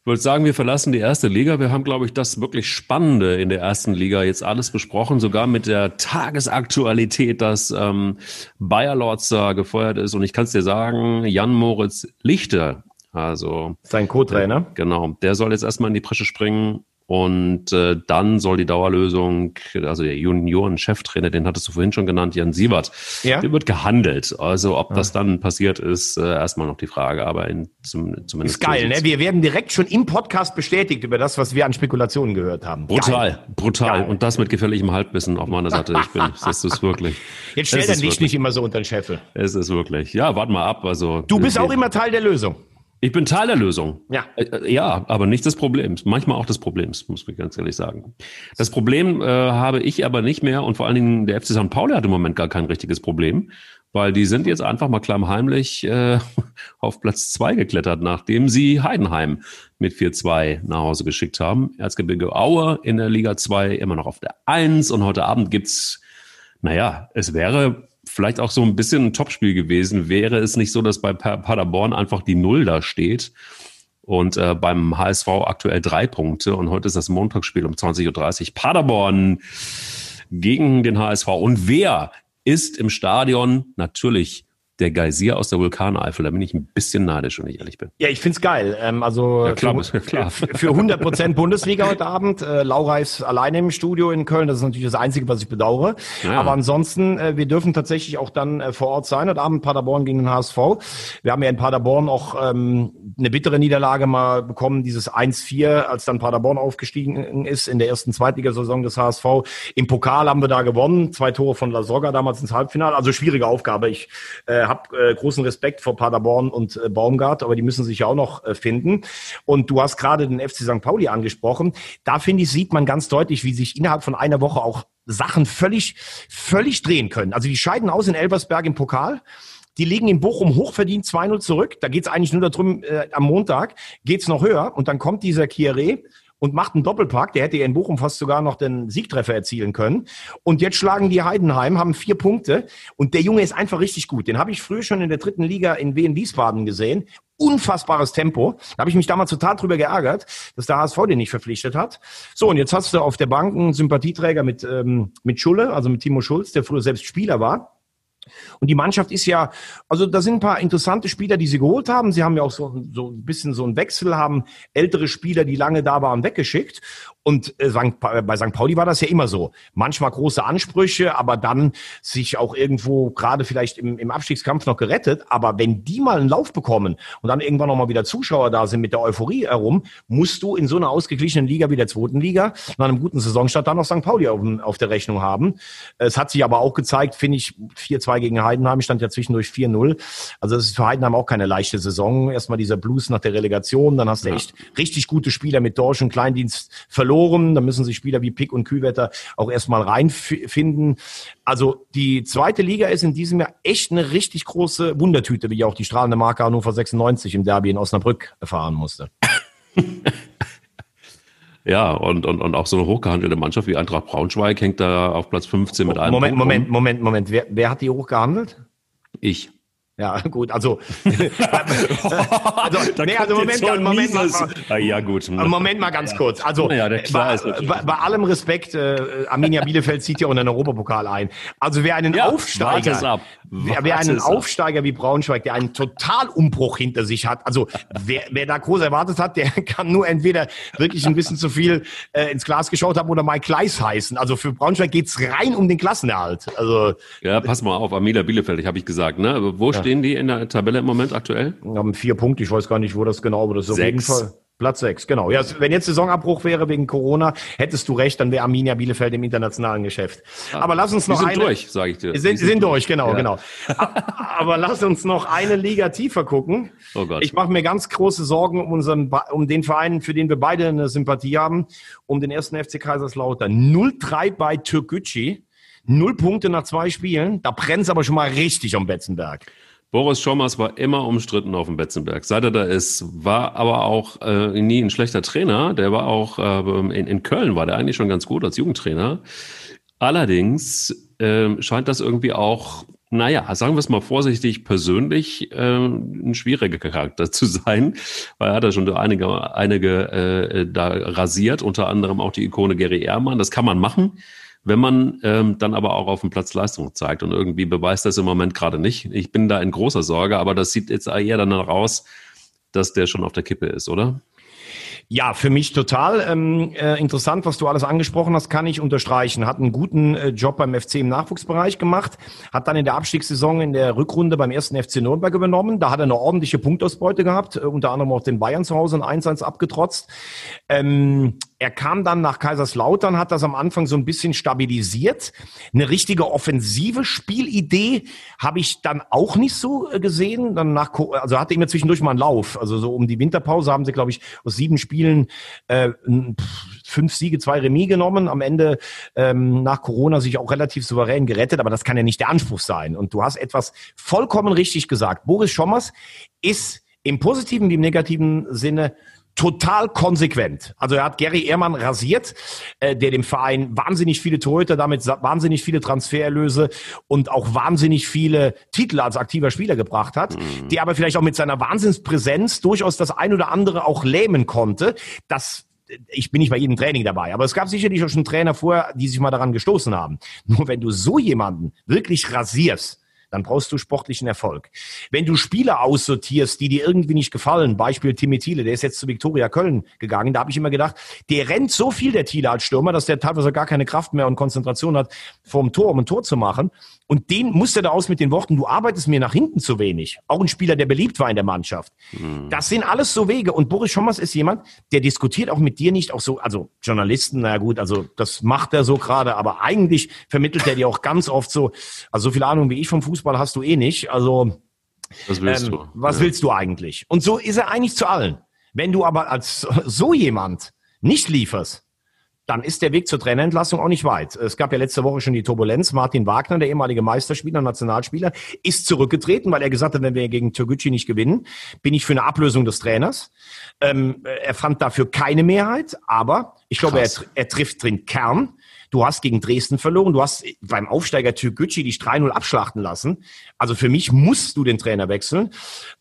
Ich würde sagen, wir verlassen die erste Liga. Wir haben, glaube ich, das wirklich Spannende in der ersten Liga jetzt alles besprochen, sogar mit der Tagesaktualität, dass ähm, Bayer Lorz da gefeuert ist. Und ich kann es dir sagen, Jan Moritz Lichter, also
sein Co-Trainer,
genau, der soll jetzt erstmal in die Presse springen und äh, dann soll die Dauerlösung, also der Junioren-Cheftrainer, den hattest du vorhin schon genannt, Jan Siebert, ja? der wird gehandelt. Also ob das dann passiert ist, äh, erstmal noch die Frage, aber in, zum,
zumindest. Ist geil, ne? Wir werden direkt schon im Podcast bestätigt über das, was wir an Spekulationen gehört haben.
Brutal, geil. brutal. Geil. Und das mit gefährlichem Halbwissen auf meiner Seite. Ich bin, das ist wirklich.
Jetzt stell dein Licht nicht immer so unter den Scheffel.
Es ist wirklich. Ja, warte mal ab. Also.
Du bist auch immer Teil der Lösung.
Ich bin Teil der Lösung. Ja. Äh, äh, ja, aber nicht des Problems. Manchmal auch des Problems, muss ich ganz ehrlich sagen. Das Problem äh, habe ich aber nicht mehr und vor allen Dingen der FC St. Pauli hat im Moment gar kein richtiges Problem, weil die sind jetzt einfach mal klammheimlich äh, auf Platz zwei geklettert, nachdem sie Heidenheim mit 4-2 nach Hause geschickt haben. Erzgebirge Aue in der Liga 2 immer noch auf der 1 und heute Abend gibt's, naja, es wäre vielleicht auch so ein bisschen ein Topspiel gewesen, wäre es nicht so, dass bei Paderborn einfach die Null da steht und äh, beim HSV aktuell drei Punkte und heute ist das Montagsspiel um 20.30 Uhr. Paderborn gegen den HSV. Und wer ist im Stadion? Natürlich der Geysir aus der Vulkaneifel. Da bin ich ein bisschen neidisch, wenn ich ehrlich bin.
Ja, ich find's geil. Ähm, also
ja, klar, für, klar.
für 100 Prozent Bundesliga heute Abend. Äh, Laura ist alleine im Studio in Köln. Das ist natürlich das Einzige, was ich bedauere. Ja. Aber ansonsten, äh, wir dürfen tatsächlich auch dann äh, vor Ort sein. Heute Abend Paderborn gegen den HSV. Wir haben ja in Paderborn auch ähm, eine bittere Niederlage mal bekommen, dieses 1-4, als dann Paderborn aufgestiegen ist in der ersten Zweitligasaison des HSV. Im Pokal haben wir da gewonnen. Zwei Tore von La Soga damals ins Halbfinale. Also schwierige Aufgabe. Ich äh, habe äh, großen Respekt vor Paderborn und äh, Baumgart, aber die müssen sich ja auch noch äh, finden. Und du hast gerade den FC St. Pauli angesprochen. Da finde ich, sieht man ganz deutlich, wie sich innerhalb von einer Woche auch Sachen völlig, völlig drehen können. Also die scheiden aus in Elbersberg im Pokal Die liegen in Bochum hochverdient 2-0 zurück. Da geht's eigentlich nur darum, äh, am Montag geht's noch höher. Und dann kommt dieser Kieré und macht einen Doppelpack. Der hätte ja in Bochum fast sogar noch den Siegtreffer erzielen können. Und jetzt schlagen die Heidenheim, haben vier Punkte. Und der Junge ist einfach richtig gut. Den habe ich früher schon in der dritten Liga in Wien Wiesbaden gesehen. Unfassbares Tempo. Da habe ich mich damals total drüber geärgert, dass der HSV den nicht verpflichtet hat. So, und jetzt hast du auf der Bank einen Sympathieträger mit, ähm, mit Schulle, also mit Timo Schulz, der früher selbst Spieler war. Und die Mannschaft ist ja, also da sind ein paar interessante Spieler, die sie geholt haben. Sie haben ja auch so, so ein bisschen so einen Wechsel, haben ältere Spieler, die lange da waren, weggeschickt. Und äh, bei St. Pauli war das ja immer so. Manchmal große Ansprüche, aber dann sich auch irgendwo gerade vielleicht im, im Abstiegskampf noch gerettet. Aber wenn die mal einen Lauf bekommen und dann irgendwann nochmal wieder Zuschauer da sind mit der Euphorie herum, musst du in so einer ausgeglichenen Liga wie der zweiten Liga nach einem guten Saisonstart dann noch St. Pauli auf, auf der Rechnung haben. Es hat sich aber auch gezeigt, finde ich, 4-2 gegen Heidenheim stand ja zwischendurch 4-0. Also das ist für Heidenheim auch keine leichte Saison. Erstmal dieser Blues nach der Relegation, dann hast du echt richtig gute Spieler mit Dorsch und Kleindienst verloren verloren. Da müssen sich Spieler wie Pick und Kühlwetter auch erstmal reinfinden. Also die zweite Liga ist in diesem Jahr echt eine richtig große Wundertüte, wie auch die strahlende Marke Hannover 96 im Derby in Osnabrück erfahren musste.
Ja, und, und, und auch so eine hochgehandelte Mannschaft wie Eintracht Braunschweig hängt da auf Platz 15 mit einem
Moment, Moment, Moment, Moment. Wer, wer hat die hochgehandelt?
Ich.
Ja, gut, also, also, nee, also Moment, mal, Moment mal,
ah, ja, gut.
Moment mal ganz ja. kurz. Also, ja, bei, bei, bei, allem Respekt, äh, Arminia Bielefeld zieht ja unter den Europapokal ein. Also, wer einen ja, Aufsteiger, wer, wer einen Aufsteiger wie Braunschweig, der einen Totalumbruch hinter sich hat, also, wer, wer da groß erwartet hat, der kann nur entweder wirklich ein bisschen zu viel äh, ins Glas geschaut haben oder Mike Kleiss heißen. Also, für Braunschweig geht's rein um den Klassenerhalt. Also,
ja, pass mal auf, Arminia Bielefeld, ich habe ich gesagt, ne? Wo ja stehen die in der Tabelle im Moment aktuell?
Wir haben vier Punkte, ich weiß gar nicht, wo das genau, aber das ist auf jeden Fall. Platz sechs, genau. Ja, wenn jetzt Saisonabbruch wäre wegen Corona, hättest du recht, dann wäre Arminia Bielefeld im internationalen Geschäft. Ja, aber lass uns noch
sind
eine.
durch, sage ich dir.
Sind, sind durch, genau, ja. genau. aber lass uns noch eine Liga tiefer gucken. Oh Gott. Ich mache mir ganz große Sorgen um unseren, um den Verein, für den wir beide eine Sympathie haben, um den ersten FC Kaiserslautern. 0-3 bei Türkgücü. Null Punkte nach zwei Spielen. Da brennt's aber schon mal richtig um Betzenberg.
Boris Schommers war immer umstritten auf dem Betzenberg, seit er da ist, war aber auch äh, nie ein schlechter Trainer. Der war auch äh, in, in Köln war der eigentlich schon ganz gut als Jugendtrainer. Allerdings äh, scheint das irgendwie auch, naja, sagen wir es mal vorsichtig, persönlich äh, ein schwieriger Charakter zu sein, weil er hat ja schon einige, einige äh, da rasiert, unter anderem auch die Ikone Gary Ehrmann. Das kann man machen. Wenn man ähm, dann aber auch auf dem Platz Leistung zeigt und irgendwie beweist das im Moment gerade nicht. Ich bin da in großer Sorge, aber das sieht jetzt eher danach aus, dass der schon auf der Kippe ist, oder?
Ja, für mich total ähm, äh, interessant, was du alles angesprochen hast, kann ich unterstreichen. Hat einen guten äh, Job beim FC im Nachwuchsbereich gemacht, hat dann in der Abstiegssaison in der Rückrunde beim ersten FC Nürnberg übernommen. Da hat er eine ordentliche Punktausbeute gehabt, äh, unter anderem auch den Bayern zu Hause ein 1-1 abgetrotzt. Ähm, er kam dann nach Kaiserslautern, hat das am Anfang so ein bisschen stabilisiert. Eine richtige offensive Spielidee habe ich dann auch nicht so äh, gesehen. Dann nach, also hatte immer zwischendurch mal einen Lauf. Also so um die Winterpause haben sie, glaube ich, aus sieben Spielen äh, fünf Siege, zwei Remis genommen. Am Ende ähm, nach Corona sich auch relativ souverän gerettet. Aber das kann ja nicht der Anspruch sein. Und du hast etwas vollkommen richtig gesagt. Boris Schommers ist im positiven wie im negativen Sinne total konsequent. Also er hat Gary Ehrmann rasiert, äh, der dem Verein wahnsinnig viele Torhüter, damit wahnsinnig viele Transfererlöse und auch wahnsinnig viele Titel als aktiver Spieler gebracht hat, mhm. der aber vielleicht auch mit seiner Wahnsinnspräsenz durchaus das ein oder andere auch lähmen konnte. Das ich bin nicht bei jedem Training dabei, aber es gab sicherlich auch schon Trainer vorher, die sich mal daran gestoßen haben. Nur wenn du so jemanden wirklich rasierst, dann brauchst du sportlichen Erfolg. Wenn du Spieler aussortierst, die dir irgendwie nicht gefallen, Beispiel Timmy Thiele, der ist jetzt zu Viktoria Köln gegangen, da habe ich immer gedacht, der rennt so viel, der Thiele als Stürmer, dass der teilweise gar keine Kraft mehr und Konzentration hat, vorm Tor, um ein Tor zu machen. Und den musste da aus mit den Worten, du arbeitest mir nach hinten zu wenig. Auch ein Spieler, der beliebt war in der Mannschaft. Mhm. Das sind alles so Wege. Und Boris Schommers ist jemand, der diskutiert auch mit dir nicht auch so, also Journalisten, na gut, also das macht er so gerade, aber eigentlich vermittelt er dir auch ganz oft so, also so viel Ahnung wie ich vom Fußball hast du eh nicht. Also was willst ähm, du? Was ja. willst du eigentlich? Und so ist er eigentlich zu allen. Wenn du aber als so jemand nicht lieferst, dann ist der Weg zur Trainerentlassung auch nicht weit. Es gab ja letzte Woche schon die Turbulenz. Martin Wagner, der ehemalige Meisterspieler, Nationalspieler, ist zurückgetreten, weil er gesagt hat, wenn wir gegen Türkgücü nicht gewinnen, bin ich für eine Ablösung des Trainers. Ähm, er fand dafür keine Mehrheit, aber ich glaube, er, er, trifft den Kern. Du hast gegen Dresden verloren. Du hast beim Aufsteiger Türkgücü dich 3-0 abschlachten lassen. Also für mich musst du den Trainer wechseln.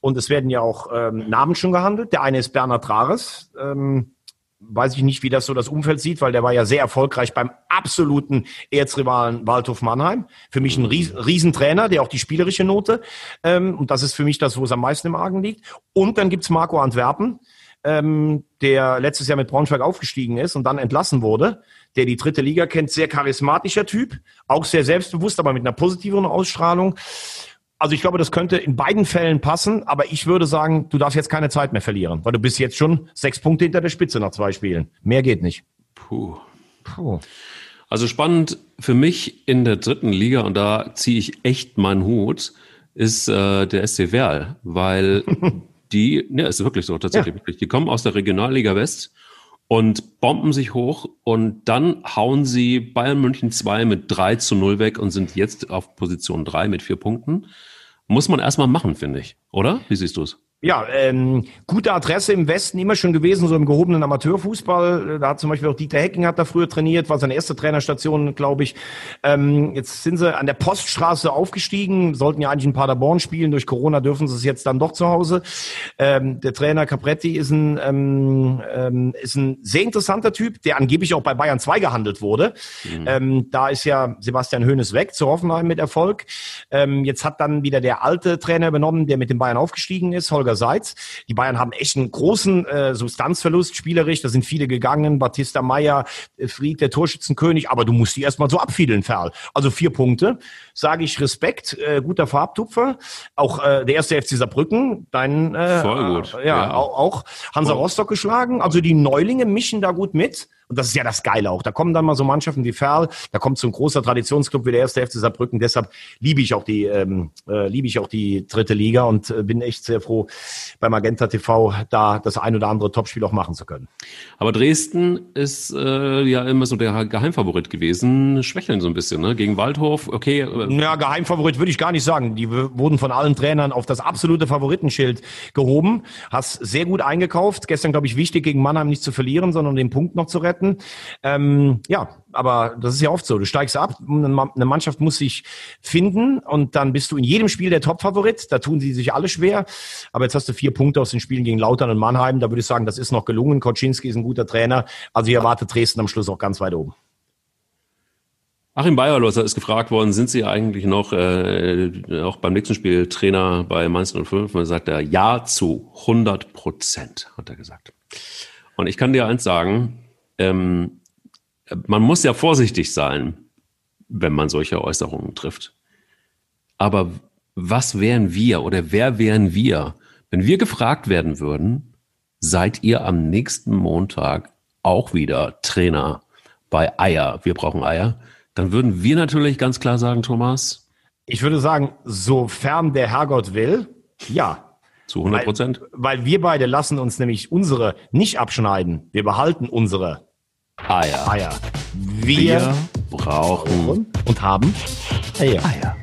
Und es werden ja auch ähm, Namen schon gehandelt. Der eine ist Bernhard Trares. Ähm, weiß ich nicht, wie das so das Umfeld sieht, weil der war ja sehr erfolgreich beim absoluten Erzrivalen Waldhof Mannheim. Für mich ein Ries Riesentrainer, der auch die spielerische Note, ähm, und das ist für mich das, wo es am meisten im Argen liegt. Und dann gibt's Marco Antwerpen, ähm, der letztes Jahr mit Braunschweig aufgestiegen ist und dann entlassen wurde, der die dritte Liga kennt, sehr charismatischer Typ, auch sehr selbstbewusst, aber mit einer positiveren Ausstrahlung. Also ich glaube, das könnte in beiden Fällen passen, aber ich würde sagen, du darfst jetzt keine Zeit mehr verlieren, weil du bist jetzt schon sechs Punkte hinter der Spitze nach zwei Spielen. Mehr geht nicht.
Puh. Puh. Also spannend für mich in der dritten Liga, und da ziehe ich echt meinen Hut, ist äh, der SC Werl, weil die, ne, ist wirklich so, tatsächlich ja. wirklich, die kommen aus der Regionalliga West und bomben sich hoch und dann hauen sie Bayern München 2 mit 3 zu 0 weg und sind jetzt auf Position 3 mit vier Punkten. Muss man erstmal machen, finde ich, oder? Wie siehst du es?
Ja, ähm, gute Adresse im Westen immer schon gewesen, so im gehobenen Amateurfußball. Da hat zum Beispiel auch Dieter Hecking hat da früher trainiert, war seine erste Trainerstation, glaube ich. Ähm, jetzt sind sie an der Poststraße aufgestiegen, sollten ja eigentlich in Paderborn spielen. Durch Corona dürfen sie es jetzt dann doch zu Hause. Ähm, der Trainer Capretti ist ein, ähm, ähm, ist ein sehr interessanter Typ, der angeblich auch bei Bayern 2 gehandelt wurde. Mhm. Ähm, da ist ja Sebastian Hoeneß weg zu Hoffenheim mit Erfolg. Ähm, jetzt hat dann wieder der alte Trainer übernommen, der mit den Bayern aufgestiegen ist, Holger Seitz. Die Bayern haben echt einen großen äh, Substanzverlust spielerisch. Da sind viele gegangen. Batista Meyer, äh, Fried, der Torschützenkönig. Aber du musst die erstmal so abfiedeln, Ferl. Also vier Punkte. Sage ich Respekt. Äh, guter Farbtupfer. Auch äh, der erste FC Saarbrücken. Dein, äh, Voll gut. Äh, ja, ja. Auch, auch Hansa. Rostock geschlagen. Also die Neulinge mischen da gut mit. Und das ist ja das Geile auch. Da kommen dann mal so Mannschaften wie Ferl, da kommt so ein großer Traditionsclub wie der erste FC Saarbrücken. Deshalb liebe ich auch die, ähm, äh, liebe ich auch die dritte Liga und äh, bin echt sehr froh, bei Magenta TV da das ein oder andere Topspiel auch machen zu können.
Aber Dresden ist äh, ja immer so der Geheimfavorit gewesen, schwächeln so ein bisschen, ne? Gegen Waldhof, okay.
Äh, ja, Geheimfavorit würde ich gar nicht sagen. Die wurden von allen Trainern auf das absolute Favoritenschild gehoben. Hast sehr gut eingekauft. Gestern, glaube ich, wichtig, gegen Mannheim nicht zu verlieren, sondern den Punkt noch zu retten retten. Ähm, ja, aber das ist ja oft so. Du steigst ab, eine Mannschaft muss sich finden und dann bist du in jedem Spiel der Top-Favorit. Da tun sie sich alle schwer. Aber jetzt hast du vier Punkte aus den Spielen gegen Lautern und Mannheim. Da würde ich sagen, das ist noch gelungen. Koczynski ist ein guter Trainer. Also ich erwarte Dresden am Schluss auch ganz weit oben.
Achim Bayerlosser ist gefragt worden, sind Sie eigentlich noch äh, auch beim nächsten Spiel Trainer bei Mainz 05? Und sagt er, ja zu 100 Prozent, hat er gesagt. Und ich kann dir eins sagen, ähm, man muss ja vorsichtig sein, wenn man solche Äußerungen trifft. Aber was wären wir oder wer wären wir, wenn wir gefragt werden würden, seid ihr am nächsten Montag auch wieder Trainer bei Eier? Wir brauchen Eier. Dann würden wir natürlich ganz klar sagen, Thomas.
Ich würde sagen, sofern der Herrgott will, ja.
Zu 100 Prozent?
Weil, weil wir beide lassen uns nämlich unsere nicht abschneiden. Wir behalten unsere
Eier.
Eier.
Wir, Wir brauchen
und haben
Eier. Eier.